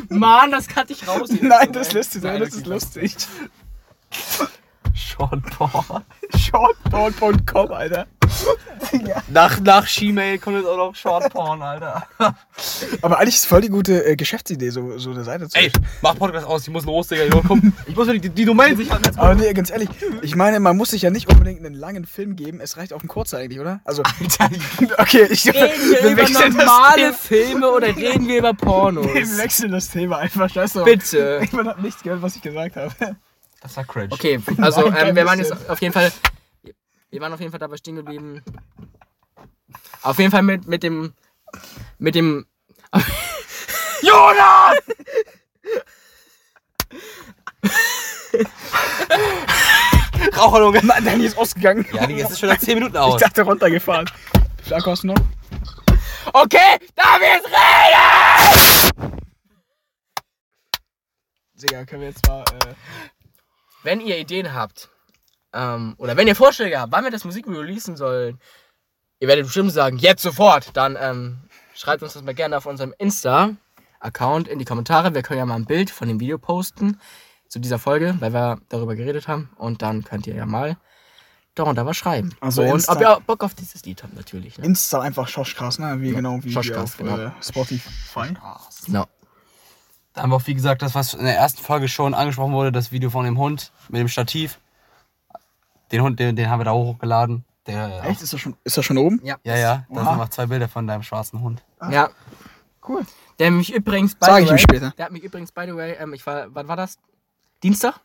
Speaker 3: Mann, das kann ich raus.
Speaker 2: Nein, das lässt sich sein,
Speaker 3: Nein,
Speaker 2: das ist lustig.
Speaker 1: Short Porn.
Speaker 2: Shortporn.com, Alter.
Speaker 1: Nach, nach Gmail kommt jetzt auch noch Short Porn, Alter.
Speaker 2: Aber eigentlich ist voll die gute äh, Geschäftsidee, so, so eine Seite zu
Speaker 1: Ey, mach Podcast aus, ich muss los, Digga. Jo, komm, ich muss mir die, die Domain sichern. Jetzt
Speaker 2: Aber nee, ganz ehrlich, ich meine, man muss sich ja nicht unbedingt einen langen Film geben, es reicht auch ein kurzer eigentlich, oder? Also, okay, ich
Speaker 3: Reden wir über normale. Filme oder reden wir über Pornos?
Speaker 2: Wir wechseln das Thema einfach, scheiße.
Speaker 3: Bitte.
Speaker 2: Ich habe nichts gehört, was ich gesagt habe.
Speaker 1: Das war cringe.
Speaker 3: Okay, also ähm, wir waren jetzt auf jeden Fall. Wir waren auf jeden Fall dabei stehen geblieben. Auf jeden Fall mit, mit dem. Mit dem.
Speaker 1: Jonas! Raucherlunge.
Speaker 2: Nein, Danny ist ausgegangen.
Speaker 1: Ja, Digga, es ist schon nach 10 Minuten
Speaker 2: Ich
Speaker 1: aus.
Speaker 2: dachte runtergefahren. Wie Akku hast du noch?
Speaker 3: Okay, ich jetzt reden?
Speaker 2: Digga, können wir jetzt mal. Äh,
Speaker 3: Wenn ihr Ideen habt, ähm, oder wenn ihr Vorschläge habt, wann wir das Musikvideo releasen sollen, ihr werdet bestimmt sagen, jetzt sofort, dann ähm, schreibt uns das mal gerne auf unserem Insta-Account in die Kommentare. Wir können ja mal ein Bild von dem Video posten zu dieser Folge, weil wir darüber geredet haben. Und dann könnt ihr ja mal darunter was schreiben.
Speaker 2: Also
Speaker 3: und
Speaker 2: Insta-
Speaker 3: ob ihr auch Bock auf dieses Lied habt, natürlich. Ne?
Speaker 2: Insta einfach Schoschcast, ne? Wie genau wie
Speaker 3: Schoschcast,
Speaker 2: auf
Speaker 3: genau.
Speaker 2: äh, Spotify.
Speaker 3: Genau.
Speaker 1: Da haben wir auch, wie gesagt, das, was in der ersten Folge schon angesprochen wurde, das Video von dem Hund mit dem Stativ. Den Hund, den, den haben wir da hochgeladen. Der,
Speaker 2: Echt? Ist das schon, ist schon oben?
Speaker 3: Ja.
Speaker 1: Ja, ja, da
Speaker 2: Oha.
Speaker 1: sind noch zwei Bilder von deinem schwarzen Hund.
Speaker 3: Ja.
Speaker 2: Cool.
Speaker 3: Der mich übrigens, by
Speaker 2: Sag
Speaker 3: the
Speaker 2: ich ihm
Speaker 3: way,
Speaker 2: später.
Speaker 3: der hat mich übrigens, by the way, ähm, ich war, wann war das? Dienstag?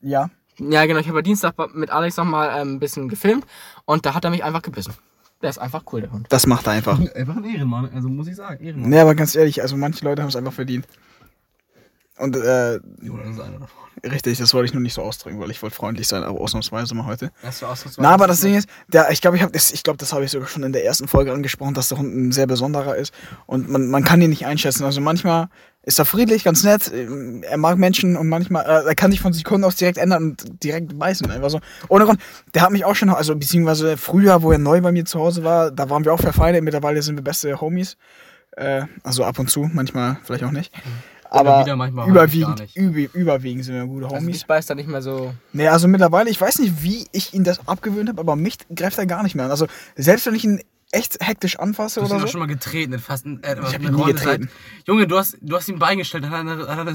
Speaker 2: Ja.
Speaker 3: Ja, genau, ich habe Dienstag mit Alex nochmal ähm, ein bisschen gefilmt und da hat er mich einfach gebissen. Der ist einfach cool, der Hund.
Speaker 2: Das macht er einfach.
Speaker 1: Einfach ein Ehrenmann, also muss ich sagen, Ehrenmann.
Speaker 2: Ne, aber ganz ehrlich, also manche Leute haben es einfach verdient. Und äh, richtig, das wollte ich nur nicht so ausdrücken, weil ich wollte freundlich sein, aber ausnahmsweise mal heute.
Speaker 3: Du ausnahmsweise-
Speaker 2: Na, aber das Ding ist, der, ich glaube, ich habe das, ich glaube, das habe ich sogar schon in der ersten Folge angesprochen, dass der Hund ein sehr besonderer ist und man, man kann ihn nicht einschätzen. Also manchmal ist er friedlich, ganz nett, ähm, er mag Menschen und manchmal, äh, er kann sich von Sekunden aus direkt ändern und direkt beißen, einfach so. Ohne Grund. Der hat mich auch schon, also beziehungsweise früher, wo er neu bei mir zu Hause war, da waren wir auch verfeindet. Mittlerweile sind wir beste Homies. Äh, also ab und zu, manchmal vielleicht auch nicht. Aber überwiegend,
Speaker 1: nicht.
Speaker 2: übe, überwiegend sind wir gute
Speaker 3: Also
Speaker 2: Homies.
Speaker 3: mich beißt er nicht mehr so.
Speaker 2: Nee, also mittlerweile, ich weiß nicht, wie ich ihn das abgewöhnt habe, aber mich greift er gar nicht mehr an. Also selbst wenn ich ihn echt hektisch anfasse
Speaker 1: Du hast ihn
Speaker 2: oder
Speaker 1: doch
Speaker 2: so.
Speaker 1: schon mal getreten, fast ein, äh,
Speaker 2: hab
Speaker 1: eine
Speaker 2: ihn nie
Speaker 1: Rolle
Speaker 2: getreten.
Speaker 1: halt. Junge, du hast, du hast ihn beigestellt, dann hat er, hat er,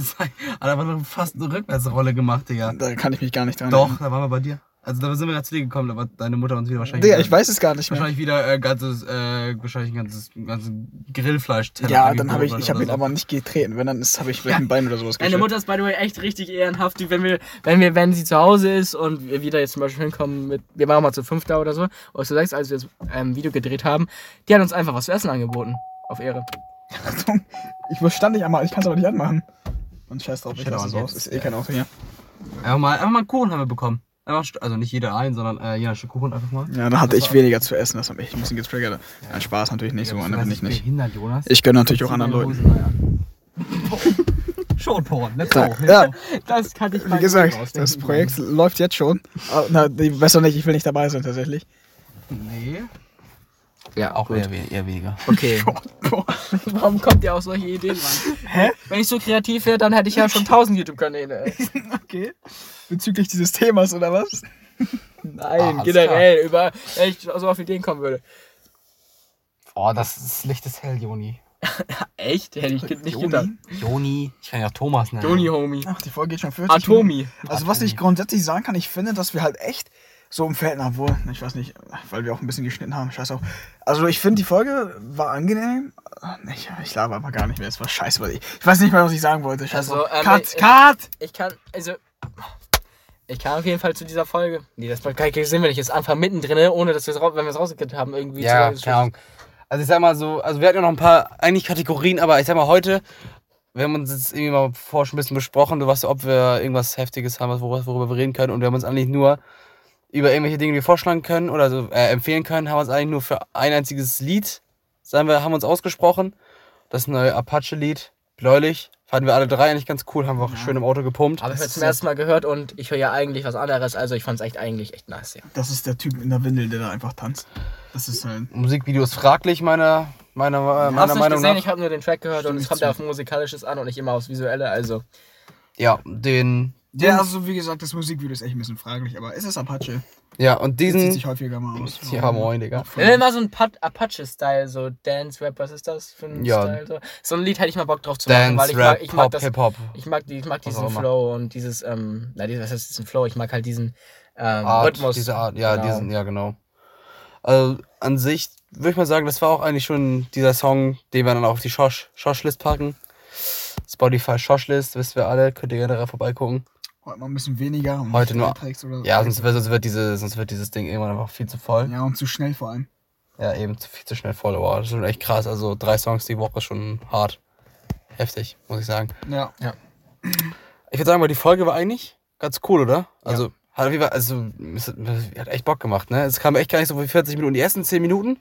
Speaker 1: hat er fast eine Rückwärtsrolle gemacht, Digga.
Speaker 2: Da kann ich mich gar nicht dran
Speaker 1: Doch, da waren wir bei dir. Also da sind wir gerade zu dir gekommen, da war deine Mutter uns wieder wahrscheinlich. Wieder-
Speaker 2: ich weiß es gar nicht mehr.
Speaker 1: Wahrscheinlich wieder äh, ganzes, äh, wahrscheinlich ein ganzes, ganzes Grillfleisch.
Speaker 2: Ja, dann habe ich, ich habe ihn aber nicht getreten. Wenn, dann ist, habe ich vielleicht ein Bein oder sowas
Speaker 3: Meine
Speaker 2: geschüttelt.
Speaker 3: Mutter ist by the way echt richtig ehrenhaft, die, wenn wir, wenn wir, wenn sie zu Hause ist und wir wieder jetzt zum Beispiel hinkommen mit, wir waren mal zu fünf da oder so, oder zu sechs, als wir das ähm, Video gedreht haben, die hat uns einfach was zu essen angeboten. Auf Ehre.
Speaker 2: Achtung, ich muss stand nicht einmal, ich kann es aber nicht anmachen. Und scheiß drauf, ich
Speaker 1: Shit
Speaker 2: lasse es
Speaker 1: on
Speaker 2: aus.
Speaker 1: jetzt.
Speaker 2: Ist eh kein Auto hier.
Speaker 1: Einfach mal, einfach mal einen Kuchen haben wir bekommen. Also nicht jeder ein, sondern äh, jeder ein Stück Kuchen einfach mal.
Speaker 2: Ja, dann hatte ich weniger zu essen, das hat mich ein bisschen getriggert. Ein Spaß natürlich nicht, so
Speaker 1: Ja,
Speaker 2: einer bin ich nicht.
Speaker 1: Behindert, Jonas.
Speaker 2: Ich gönne natürlich auch anderen Leuten.
Speaker 1: Showporn, let's
Speaker 2: Da,
Speaker 1: go.
Speaker 2: ja,
Speaker 3: Das kann ich
Speaker 2: wie gesagt, das Projekt läuft jetzt schon. Ah, Na, besser nicht, ich will nicht dabei sein tatsächlich.
Speaker 1: Nee.
Speaker 3: Ja,
Speaker 1: Auch eher, we- eher weniger.
Speaker 3: Okay. Warum kommt ihr auf solche Ideen, Mann? Hä? Wenn ich so kreativ wäre, dann hätte ich ja schon 1000 YouTube-Kanäle. ey.
Speaker 2: Okay. Bezüglich dieses Themas oder was?
Speaker 3: Nein,
Speaker 1: Ah,
Speaker 3: generell, über, wenn ich so auf Ideen kommen würde.
Speaker 1: Oh, das, das Licht ist hell, Joni.
Speaker 3: Echt? Hätte ich nicht
Speaker 2: Joni?
Speaker 3: gedacht.
Speaker 1: Joni. Ich kann ja auch Thomas nennen.
Speaker 3: Joni, Homie.
Speaker 2: Ach, die Folge geht schon 40 Minuten.
Speaker 3: Atomi.
Speaker 2: Also was ich grundsätzlich sagen kann, ich finde, dass wir halt echt so im Verhältnis, obwohl, ich weiß nicht, weil wir auch ein bisschen geschnitten haben, scheiß auf. Also ich finde, die Folge war angenehm. Ich, ich laber aber gar nicht mehr, es war scheiße, weil ich, ich weiß nicht mehr, was ich sagen wollte. Scheiß
Speaker 3: Also,
Speaker 2: drauf.
Speaker 3: ähm,
Speaker 2: Cut,
Speaker 3: ich-
Speaker 2: cut!
Speaker 3: Ich kann, also. Ich kann auf jeden Fall zu dieser Folge. Nee, das macht gar keinen Sinn, wenn ich jetzt anfange mittendrin, ohne dass wir es raus, wenn wir es rausgekriegt haben, irgendwie
Speaker 1: Ja,
Speaker 3: zu
Speaker 1: keine Ahnung. Also ich sag mal so, also wir hatten ja noch ein paar eigentlich Kategorien, aber ich sag mal heute, wir haben uns jetzt irgendwie mal vorher schon ein bisschen besprochen, du weißt, ob wir irgendwas Heftiges haben, worüber wir reden können und wir haben uns eigentlich nur über irgendwelche Dinge, die wir vorschlagen können oder so äh, empfehlen können, haben wir uns eigentlich nur für ein einziges Lied, sagen wir, haben uns ausgesprochen. Das neue Apache-Lied, Bläulich, fanden wir alle drei eigentlich ganz cool, haben wir auch schön im Auto gepumpt.
Speaker 3: Aber ich habe
Speaker 2: Das
Speaker 3: zum ersten Mal gehört und ich höre ja eigentlich was anderes, also ich fand es echt eigentlich echt nice, ja.
Speaker 2: Das ist der Typ in der Windel, der da einfach tanzt. Das ist halt.
Speaker 1: Musikvideo ist fraglich, meiner, meiner,
Speaker 3: Ich
Speaker 1: meiner Meinung
Speaker 3: gesehen,
Speaker 1: nach.
Speaker 3: ich habe nur den Track gehört
Speaker 2: Stimme
Speaker 3: und es
Speaker 2: ich
Speaker 3: kommt ja auf Musikalisches an und nicht immer aufs Visuelle, also.
Speaker 1: Ja, den.
Speaker 2: Ja, also wie gesagt, das Musikvideo ist echt ein bisschen fraglich, aber es ist Apache.
Speaker 1: Ja, und
Speaker 2: Das zieht
Speaker 1: diesen.
Speaker 2: sich häufiger mal aus.
Speaker 1: Ja, moin, Digga.
Speaker 3: Wenn wir mal so ein Apache-Style, so Dance-Rap, was ist das für ein
Speaker 1: Ja.
Speaker 3: Style? So? so ein Lied hätte ich mal Bock drauf zu machen, weil
Speaker 1: Dance,
Speaker 3: ich
Speaker 1: Rap,
Speaker 3: mag, ich mag
Speaker 1: Pop,
Speaker 3: das.
Speaker 1: Hip-Hop.
Speaker 3: Ich mag, die, ich mag diesen
Speaker 1: immer.
Speaker 3: Flow und dieses, ähm, na, dieses, was heißt diesen Flow? Ich mag halt diesen ähm,
Speaker 1: Art,
Speaker 3: Rhythmus.
Speaker 1: diese Art, ja,
Speaker 3: Genau.
Speaker 1: diesen, ja, genau. Also an sich würde ich mal sagen, das war auch eigentlich schon dieser Song, den wir dann auf die Shosh, Shosh-List packen. Spotify Shosh-List, wisst wir alle, könnt ihr gerne da vorbeigucken.
Speaker 2: Heute mal ein bisschen weniger. und
Speaker 1: Heute
Speaker 2: nicht
Speaker 1: nur-
Speaker 2: Oder
Speaker 1: Ja, sonst wird, sonst, wird diese, sonst wird dieses Ding irgendwann einfach viel zu voll.
Speaker 2: Ja, und zu schnell vor allem.
Speaker 1: Ja, eben zu, viel zu schnell voll. Aber das ist schon echt krass. Also drei Songs die Woche ist schon hart. Heftig, muss ich sagen.
Speaker 2: Ja.
Speaker 1: Ich würde sagen, aber die Folge war eigentlich ganz cool, oder? Also, hat, auf jeden Fall- also es hat, es hat echt Bock gemacht, ne? Es kam echt gar nicht so wie 40 Minuten. Die ersten 10 Minuten,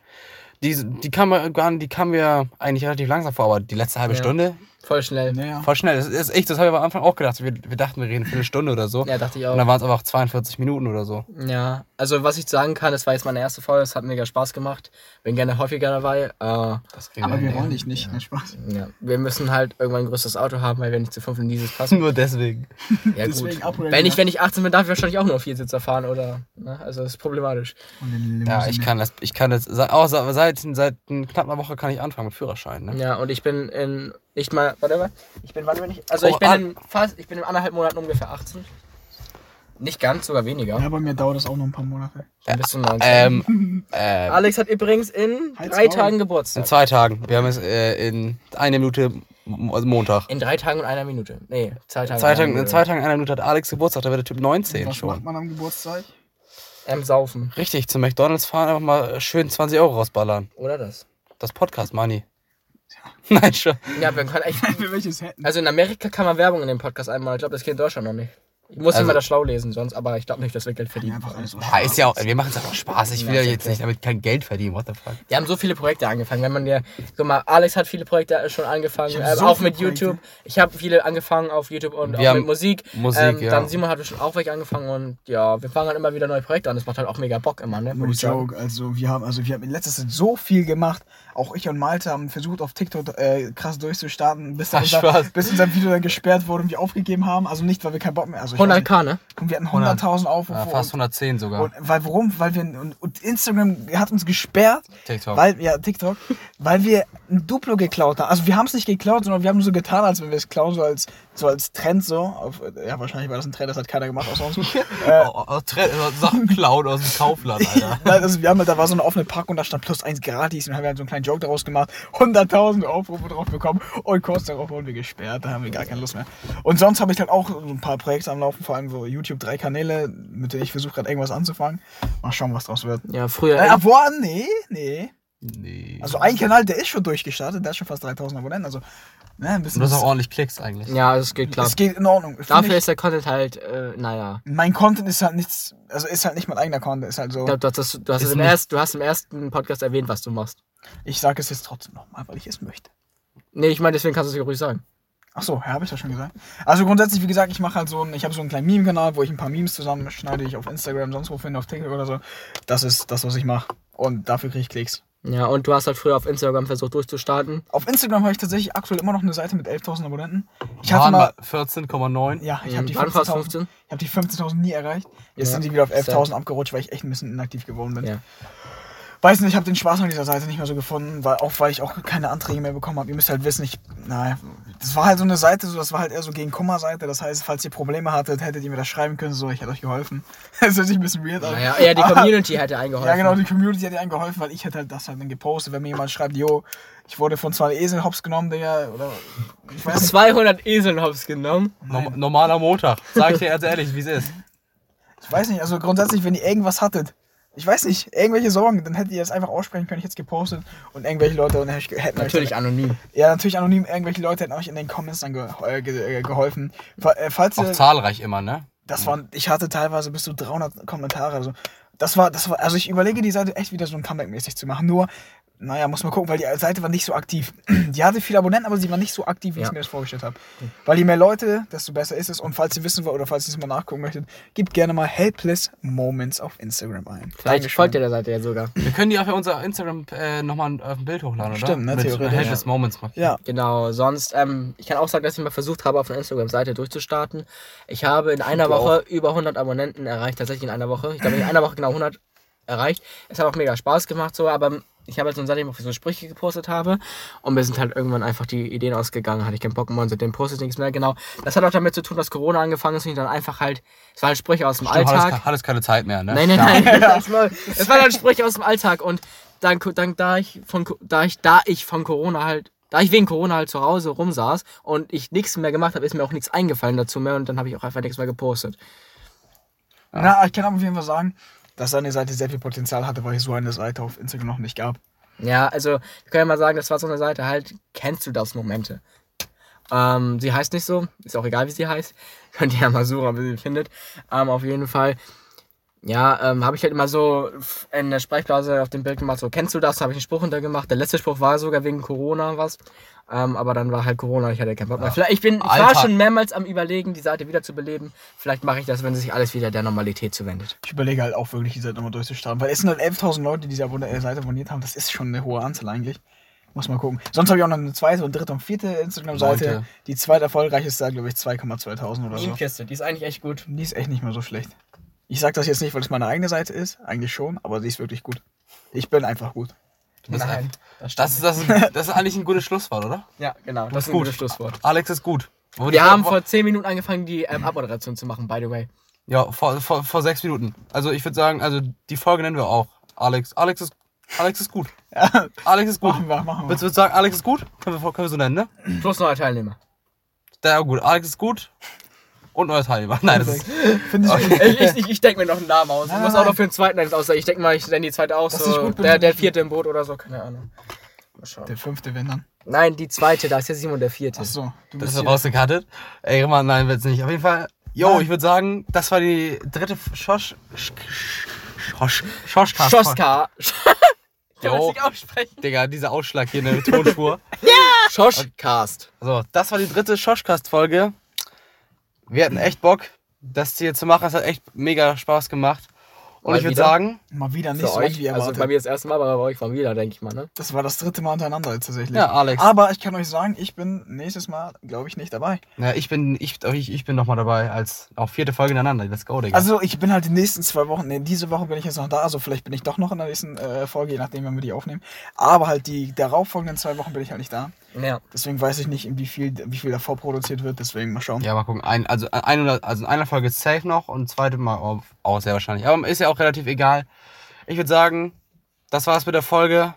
Speaker 1: die, die kamen gar die kamen mir eigentlich relativ langsam vor, aber die letzte halbe
Speaker 3: Ja.
Speaker 1: Stunde,
Speaker 3: Voll schnell.
Speaker 2: Naja.
Speaker 1: Voll schnell. Das ist echt, das habe ich am Anfang auch gedacht. Wir, wir dachten, wir reden für eine Stunde oder so.
Speaker 3: Ja, dachte ich
Speaker 1: Und
Speaker 3: auch.
Speaker 1: dann waren es einfach 42 Minuten oder so.
Speaker 3: Ja, also was ich sagen kann, das war jetzt meine erste Folge, es hat mega Spaß gemacht. Bin gerne häufiger dabei. Äh,
Speaker 2: Aber wir wollen dich nicht. Ne, Spaß.
Speaker 3: ja. Wir müssen halt irgendwann ein größeres Auto haben, weil wir nicht zu fünf in dieses passen.
Speaker 1: Nur deswegen.
Speaker 3: Ja
Speaker 2: Deswegen
Speaker 3: gut. Wenn ich,
Speaker 2: ja.
Speaker 3: wenn ich 18 bin, darf ich wahrscheinlich auch nur Viersitzer fahren, oder? Ne? Also das ist problematisch.
Speaker 2: Und
Speaker 1: Ja, ich kann das, ich kann das, seit- auch seit, seit, seit knapp einer Woche kann ich anfangen mit Führerschein. Ne?
Speaker 3: Ja, und ich bin in nicht mal, warte mal, ich bin, wann bin ich? Also
Speaker 1: Oh,
Speaker 3: ich bin
Speaker 1: an-
Speaker 3: in fast, ich bin in anderthalb Monaten ungefähr 18. Nicht ganz, sogar weniger.
Speaker 2: Ja, bei mir dauert das auch noch ein paar Monate.
Speaker 3: Dann bist du 19.
Speaker 1: Ähm, äh,
Speaker 3: Alex hat übrigens in
Speaker 2: Halt's
Speaker 3: drei. Tagen
Speaker 1: in
Speaker 3: Geburtstag.
Speaker 1: zwei Tagen. Wir haben es äh, in einer Minute, also Montag.
Speaker 3: In drei Tagen und einer Minute. Nee, zwei Tagen.
Speaker 1: Zwei
Speaker 3: und einer
Speaker 1: Tagen, in
Speaker 3: Minute.
Speaker 1: zwei Tagen, einer Minute hat Alex Geburtstag, da wird der Typ 19
Speaker 2: Was macht
Speaker 1: schon.
Speaker 2: man am Geburtstag?
Speaker 3: Ähm, saufen.
Speaker 1: Richtig, zum McDonalds fahren, einfach mal schön 20 Euro rausballern.
Speaker 3: Oder das?
Speaker 1: Das Podcast Money. Nein, schon.
Speaker 3: Ja, wir können echt.
Speaker 2: Wenn wir welches hätten.
Speaker 3: Also in Amerika kann man Werbung in dem Podcast einmal. Ich glaube, das geht in Deutschland noch nicht. Ich muss
Speaker 1: Also-
Speaker 3: immer das schlau lesen, sonst, aber ich glaube nicht, dass wir Geld verdienen.
Speaker 2: Einfach alles so.
Speaker 1: Ja, ist ja auch, wir machen es einfach Spaß. Ich will
Speaker 3: Ja,
Speaker 1: ja jetzt
Speaker 3: okay.
Speaker 1: nicht damit kein Geld verdienen. What the fuck?
Speaker 3: Wir haben so viele Projekte angefangen. Wenn man dir, guck mal, Alex hat viele Projekte schon angefangen, ähm,
Speaker 2: so
Speaker 3: auch mit
Speaker 2: Projekte.
Speaker 3: YouTube. Ich habe viele angefangen auf YouTube und
Speaker 1: Wir
Speaker 3: auch mit Musik.
Speaker 1: Musik,
Speaker 3: ähm,
Speaker 1: ja.
Speaker 3: Dann Simon hat schon auch welche angefangen und ja, wir fangen halt immer wieder neue Projekte an. Das macht halt auch mega Bock immer, ne?
Speaker 2: No joke, also wir haben, also wir haben in letzter Zeit so viel gemacht. Auch ich und Malte haben versucht auf TikTok äh, krass durchzustarten, bis, dann
Speaker 1: Ach,
Speaker 2: unser, bis unser Video dann gesperrt wurde und wir aufgegeben haben. Also nicht, weil wir keinen Bock mehr. Also ich.
Speaker 3: 100k, ne?
Speaker 2: Und wir hatten 100.000 Aufrufe.
Speaker 1: Ja, fast 110 sogar.
Speaker 2: und, und weil warum? Weil wir und, und Instagram hat uns gesperrt,
Speaker 1: TikTok.
Speaker 2: weil ja TikTok, weil wir ein Duplo geklaut haben. Also wir haben es nicht geklaut, sondern wir haben nur so getan, als wenn wir es klauen, so als so als Trend so. Auf, ja, wahrscheinlich war das ein Trend, das hat keiner gemacht außer uns. äh,
Speaker 1: Oh, oh, Tre- Sachen klauen aus dem Kaufland, Alter.
Speaker 2: Nein, also wir haben halt, da war so eine offene Packung, da stand plus eins gratis und haben wir halt so einen kleinen Joke daraus gemacht, 100.000 Aufrufe drauf bekommen und kurz darauf wurden wir gesperrt, da haben wir gar keine Lust mehr. Und sonst habe ich halt auch so ein paar Projekte am Laufen, vor allem so YouTube, drei Kanäle, mit denen ich versuche gerade irgendwas anzufangen. Mal schauen, was draus wird.
Speaker 3: Ja, früher.
Speaker 2: Äh, boah, nee, nee.
Speaker 1: Nee.
Speaker 2: Also ein Kanal, der ist schon durchgestartet, der hat schon fast 3000 Abonnenten, also ne, ein bisschen.
Speaker 1: du hast auch ordentlich Klicks eigentlich.
Speaker 3: ja, es geht klar.
Speaker 2: es geht in Ordnung. Find
Speaker 3: Dafür
Speaker 2: ich,
Speaker 3: ist der Content halt, äh, naja.
Speaker 2: mein Content ist halt nichts, also ist halt nicht mein eigener Content, ist halt so.
Speaker 3: Du, hast, das- du, hast im erst, du hast im ersten Podcast erwähnt, was du machst.
Speaker 2: Ich sage es jetzt trotzdem nochmal, weil ich es möchte.
Speaker 3: Nee, ich meine, deswegen kannst du es dir ruhig sagen.
Speaker 2: Ach so, ja, habe ich ja schon gesagt. Also grundsätzlich, wie gesagt, ich mache halt so ein, ich habe so einen kleinen Meme-Kanal, wo ich ein paar Memes zusammenschneide, die ich auf Instagram sonst wo finde, auf TikTok oder so. Das ist das, was ich mache. Und dafür kriege ich Klicks.
Speaker 3: Ja, und du hast halt früher auf Instagram versucht durchzustarten.
Speaker 2: Auf Instagram habe ich tatsächlich aktuell immer noch eine Seite mit 11.000 Abonnenten. Ich hatte mal,
Speaker 1: mal 14,9.
Speaker 2: ja, ich habe die
Speaker 3: Wann fast
Speaker 2: 15.000
Speaker 3: 15?
Speaker 2: ich hab die 15.000 nie erreicht. Jetzt
Speaker 3: Ja,
Speaker 2: sind die wieder auf
Speaker 3: sad.
Speaker 2: 11.000 abgerutscht, weil ich echt ein bisschen inaktiv geworden bin.
Speaker 3: Ja.
Speaker 2: Weiß nicht, ich habe den Spaß an dieser Seite nicht mehr so gefunden, weil auch weil ich auch keine Anträge mehr bekommen habe. Ihr müsst halt wissen, ich, naja, das war halt so eine Seite, so, das war halt eher so gegen Kummer-Seite. Das heißt, falls ihr Probleme hattet, hättet ihr mir das schreiben können, so, ich hätte euch geholfen. Das hört sich ein bisschen weird an.
Speaker 3: Naja, eher die Community hätte eingeholfen.
Speaker 2: Ja, genau, die Community hat dir einen geholfen, weil ich hätte halt das halt dann gepostet, wenn mir jemand schreibt, yo, ich wurde von zwei Eseln hops genommen, Digga, oder ich weiß nicht.
Speaker 3: 200 Eseln hops genommen.
Speaker 1: Norm normaler Montag. Sag ich dir ganz ehrlich, wie es ist.
Speaker 2: Ich weiß nicht, also grundsätzlich, wenn ihr irgendwas hattet, ich weiß nicht, irgendwelche Sorgen, dann hättet ihr das einfach aussprechen können, ich hätte es gepostet und irgendwelche Leute und hätten euch
Speaker 3: Natürlich
Speaker 2: dann,
Speaker 3: anonym.
Speaker 2: Ja, natürlich anonym, irgendwelche Leute hätten euch in den Comments dann ge äh, ge äh, geholfen. Äh, Falls
Speaker 1: Auch
Speaker 2: ihr,
Speaker 1: zahlreich immer, ne?
Speaker 2: das waren, ich hatte teilweise bis zu 300 Kommentare, also das war, das war, also ich überlege die Seite echt wieder so ein Comeback-mäßig zu machen, nur, naja, muss man gucken, weil die Seite war nicht so aktiv. Die hatte viele Abonnenten, aber sie war nicht so aktiv, wie
Speaker 3: Ja.
Speaker 2: ich mir das vorgestellt habe. Weil je mehr Leute, desto besser ist es. Und falls ihr wissen wollt oder falls ihr es mal nachgucken möchtet, gebt gerne mal Helpless Moments auf Instagram ein.
Speaker 3: Vielleicht
Speaker 2: Dankeschön.
Speaker 3: folgt ihr der Seite ja sogar.
Speaker 1: Wir können die auf unser Instagram äh, nochmal auf ein Bild hochladen, oder?
Speaker 2: Stimmt, ne,
Speaker 1: Mit
Speaker 2: theoretisch.
Speaker 1: Helpless Moments markieren.
Speaker 2: Ja,
Speaker 3: Genau, sonst, ähm, ich kann auch sagen, dass ich mal versucht habe, auf einer Instagram-Seite durchzustarten. Ich habe in einer
Speaker 2: Du
Speaker 3: Woche über 100 Abonnenten erreicht, tatsächlich in einer Woche. Ich glaube, in einer Woche genau 100 erreicht. Es hat auch mega Spaß gemacht, so, aber ich habe jetzt halt seitdem auch so Sprüche gepostet habe und mir sind halt irgendwann einfach die Ideen ausgegangen, hatte ich keinen Bock mehr und seitdem postet nichts mehr, genau. Das hat auch damit zu tun, dass Corona angefangen ist und ich dann einfach halt, es waren halt Sprüche aus dem
Speaker 1: Stimmt,
Speaker 3: Alltag.
Speaker 1: hattest, hattest keine Zeit mehr, ne?
Speaker 3: Nein, nein, nein. Es waren halt Sprüche aus dem Alltag und dann, dann da ich von da ich da ich von Corona halt da ich wegen Corona halt zu Hause rumsaß und ich nichts mehr gemacht habe, ist mir auch nichts eingefallen dazu mehr und dann habe ich auch einfach nichts mehr gepostet.
Speaker 2: Na, ich kann auf jeden Fall sagen, dass seine Seite sehr viel Potenzial hatte, weil es so eine Seite auf Instagram noch nicht gab.
Speaker 3: Ja, also wir können ja mal sagen, das war so eine Seite halt, kennst du das Momente? Ähm, sie heißt nicht so, ist auch egal wie sie heißt. Könnt ihr ja mal suchen, wie sie findet. Ähm, auf jeden Fall. Ja, ähm, habe ich halt immer so in der Sprechblase auf dem Bild gemacht, so, kennst du das? Habe ich einen Spruch untergemacht. Der letzte Spruch war sogar wegen Corona was. Ähm, aber dann war halt Corona, ich hatte keinen Bock mehr. Vielleicht, ich bin, ich war schon mehrmals am überlegen, die Seite wieder zu beleben. Vielleicht mache ich das, wenn sich alles wieder der Normalität zuwendet.
Speaker 2: Ich überlege halt auch wirklich, die Seite nochmal durchzustarten. Weil es sind halt 11.000 Leute, die diese äh, Seite abonniert haben. Das ist schon eine hohe Anzahl eigentlich. Muss mal gucken. Sonst habe ich auch noch eine zweite und dritte und vierte Instagram-Seite. Die zweite erfolgreichste ist da, glaube ich, 2,2000 oder so.
Speaker 3: Die ist eigentlich echt gut.
Speaker 2: Die ist echt nicht mehr so schlecht. Ich sage das jetzt nicht, weil es meine eigene Seite ist. Eigentlich schon, aber sie ist wirklich gut. Ich bin einfach gut.
Speaker 1: Du bist
Speaker 3: Nein,
Speaker 1: Das, ist- das, ist, das ist eigentlich ein gutes Schlusswort, oder?
Speaker 3: Ja, genau. Das ist ein
Speaker 1: gut.
Speaker 3: gutes Schlusswort.
Speaker 1: Alex ist gut. Die-
Speaker 3: Wir haben vor 10 Minuten angefangen, die ähm, Abmoderation zu machen, by the way.
Speaker 1: Ja, vor, vor, vor sechs Minuten. Also ich würde sagen, also die Folge nennen wir auch. Alex. Alex ist, Alex ist gut.
Speaker 2: Ja,
Speaker 1: Alex ist gut.
Speaker 2: machen wir, machen wir.
Speaker 1: Willst du sagen, Alex ist gut? Können wir, können wir so nennen, ne?
Speaker 3: Plus neuer Teilnehmer.
Speaker 1: Der auch gut. Alex ist gut. Und Teilnehmer. Nein, das ist.
Speaker 2: Finde ich gut.
Speaker 3: ich ich, ich, ich denke mir noch einen Namen aus. Ich muss auch noch
Speaker 2: nein.
Speaker 3: für den zweiten eins aus. Ich denke mal, ich nenne die zweite aus.
Speaker 2: Das ist
Speaker 3: So,
Speaker 2: gut,
Speaker 3: der, der vierte im Boot oder so, keine Ahnung. Mal schauen.
Speaker 2: Der fünfte, wenn dann.
Speaker 3: Nein, die zweite, da ist der Simon der vierte.
Speaker 2: Achso, du
Speaker 1: Das
Speaker 2: bist
Speaker 1: ist
Speaker 2: hier.
Speaker 1: rausgekattet. Ey, Mann, nein, wird's nicht. Auf jeden Fall. Jo,
Speaker 2: Nein.
Speaker 1: ich würde sagen, das war die dritte Schosch. Schosch. Schoschcast.
Speaker 3: Schoska. Ich kann das nicht aussprechen.
Speaker 1: Digga, dieser Ausschlag hier in der Tonspur.
Speaker 3: Schoschcast.
Speaker 1: So, das war die dritte Schoschcast-Folge. Wir hatten echt Bock, das hier zu machen. Es hat echt mega Spaß gemacht. Und
Speaker 3: Mal
Speaker 1: ich würde sagen,
Speaker 2: Mal wieder nicht so
Speaker 3: euch,
Speaker 2: wie
Speaker 3: also
Speaker 2: erwartet.
Speaker 3: bei mir das erste Mal, aber bei euch war wieder, denke ich mal, ne?
Speaker 2: das war das dritte Mal hintereinander jetzt tatsächlich.
Speaker 1: ja, Alex.
Speaker 2: Aber ich kann euch sagen, ich bin nächstes Mal, glaube ich, nicht dabei.
Speaker 1: Ja, ich bin, ich, ich, ich bin nochmal dabei als auch vierte Folge ineinander. Let's go, Digga.
Speaker 2: Also ich bin halt die nächsten zwei Wochen, nee, diese Woche bin ich jetzt noch da, also vielleicht bin ich doch noch in der nächsten äh, Folge, je nachdem, wenn wir die aufnehmen. Aber halt die darauffolgenden zwei Wochen bin ich halt nicht da.
Speaker 3: Ja.
Speaker 2: Deswegen weiß ich nicht, wie viel, wie viel davor produziert wird, deswegen mal schauen.
Speaker 1: ja, mal gucken. Ein, also, ein, also in einer Folge ist safe noch und zweite Mal auch, auch sehr wahrscheinlich. Aber ist ja auch relativ egal. Ich würde sagen, das war's mit der Folge.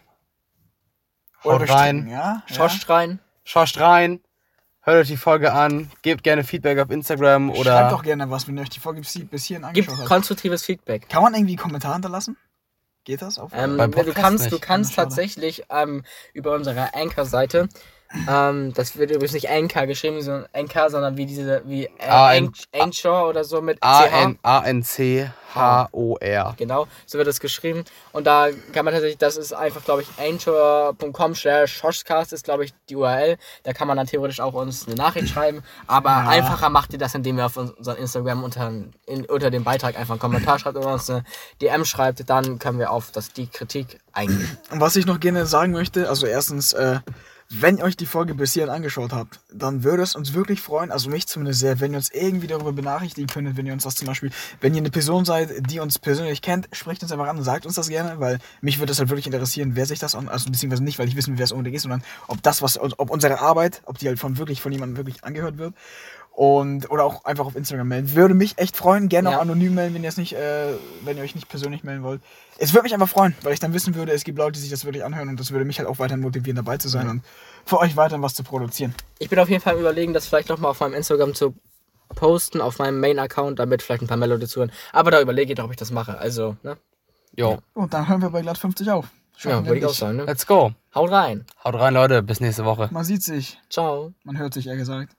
Speaker 2: Oder
Speaker 1: Haut
Speaker 2: wir
Speaker 1: rein.
Speaker 2: Ja,
Speaker 3: Schoscht rein.
Speaker 1: Schaut rein. Hört euch die Folge an. Gebt gerne Feedback auf Instagram
Speaker 2: ja.
Speaker 1: oder.
Speaker 2: Schreibt doch gerne was, wenn ihr euch die Folge bis hierhin angeschaut habt.
Speaker 3: konstruktives Feedback.
Speaker 2: Kann man irgendwie einen Kommentar hinterlassen? Geht das? Auf,
Speaker 3: Ähm,
Speaker 1: Beim
Speaker 3: du kannst, du kannst tatsächlich ähm, über unsere Anchor-Seite, ähm, das wird übrigens nicht Anchor geschrieben, sondern Anchor, sondern wie diese, wie Anchor oder so mit
Speaker 1: A-N-
Speaker 3: CH.
Speaker 1: A-N-C-H-O-R.
Speaker 3: Genau, so wird es geschrieben. Und da kann man tatsächlich, das ist einfach, glaube ich, anchor.com slash Shoshcast ist, glaube ich, die URL. Da kann man dann theoretisch auch uns eine Nachricht schreiben. Aber
Speaker 2: Ja.
Speaker 3: einfacher macht ihr das, indem ihr auf unserem Instagram unter, in, unter dem Beitrag einfach einen Kommentar schreibt oder uns eine DM schreibt. Dann können wir auf das, die Kritik eingehen.
Speaker 2: Und was ich noch gerne sagen möchte, also erstens, äh, wenn ihr euch die Folge bis hierhin angeschaut habt, dann würde es uns wirklich freuen, also mich zumindest sehr, wenn ihr uns irgendwie darüber benachrichtigen könntet, wenn ihr uns das zum Beispiel, wenn ihr eine Person seid, die uns persönlich kennt, sprecht uns einfach an und sagt uns das gerne, weil mich würde es halt wirklich interessieren, wer sich das an, also beziehungsweise nicht, weil ich wissen wer es unbedingt ist, sondern ob das, was, ob unsere Arbeit, ob die halt von wirklich von jemandem wirklich angehört wird. Und, oder auch einfach auf Instagram melden. Würde mich echt freuen. Gerne
Speaker 3: Ja.
Speaker 2: auch anonym melden, wenn ihr es nicht, äh, wenn ihr euch nicht persönlich melden wollt. Es würde mich einfach freuen, weil ich dann wissen würde, es gibt Leute, die sich das wirklich anhören und das würde mich halt auch weiterhin motivieren, dabei zu sein und für euch weiterhin was zu produzieren.
Speaker 3: Ich bin auf jeden Fall am überlegen, das vielleicht nochmal auf meinem Instagram zu posten, auf meinem Main-Account, damit vielleicht ein paar mehr Leute zuhören. Aber da überlege ich, ob ich das mache. Also, ne?
Speaker 1: Jo,
Speaker 2: Und dann hören wir bei glatt 50 auf.
Speaker 3: Ja,
Speaker 2: Schaffen wir
Speaker 3: würde ich auch sagen, ne?
Speaker 1: let's go.
Speaker 3: Haut rein.
Speaker 1: Haut rein, Leute. Bis nächste Woche.
Speaker 2: Man sieht sich,
Speaker 3: Ciao.
Speaker 2: man hört sich, eher gesagt.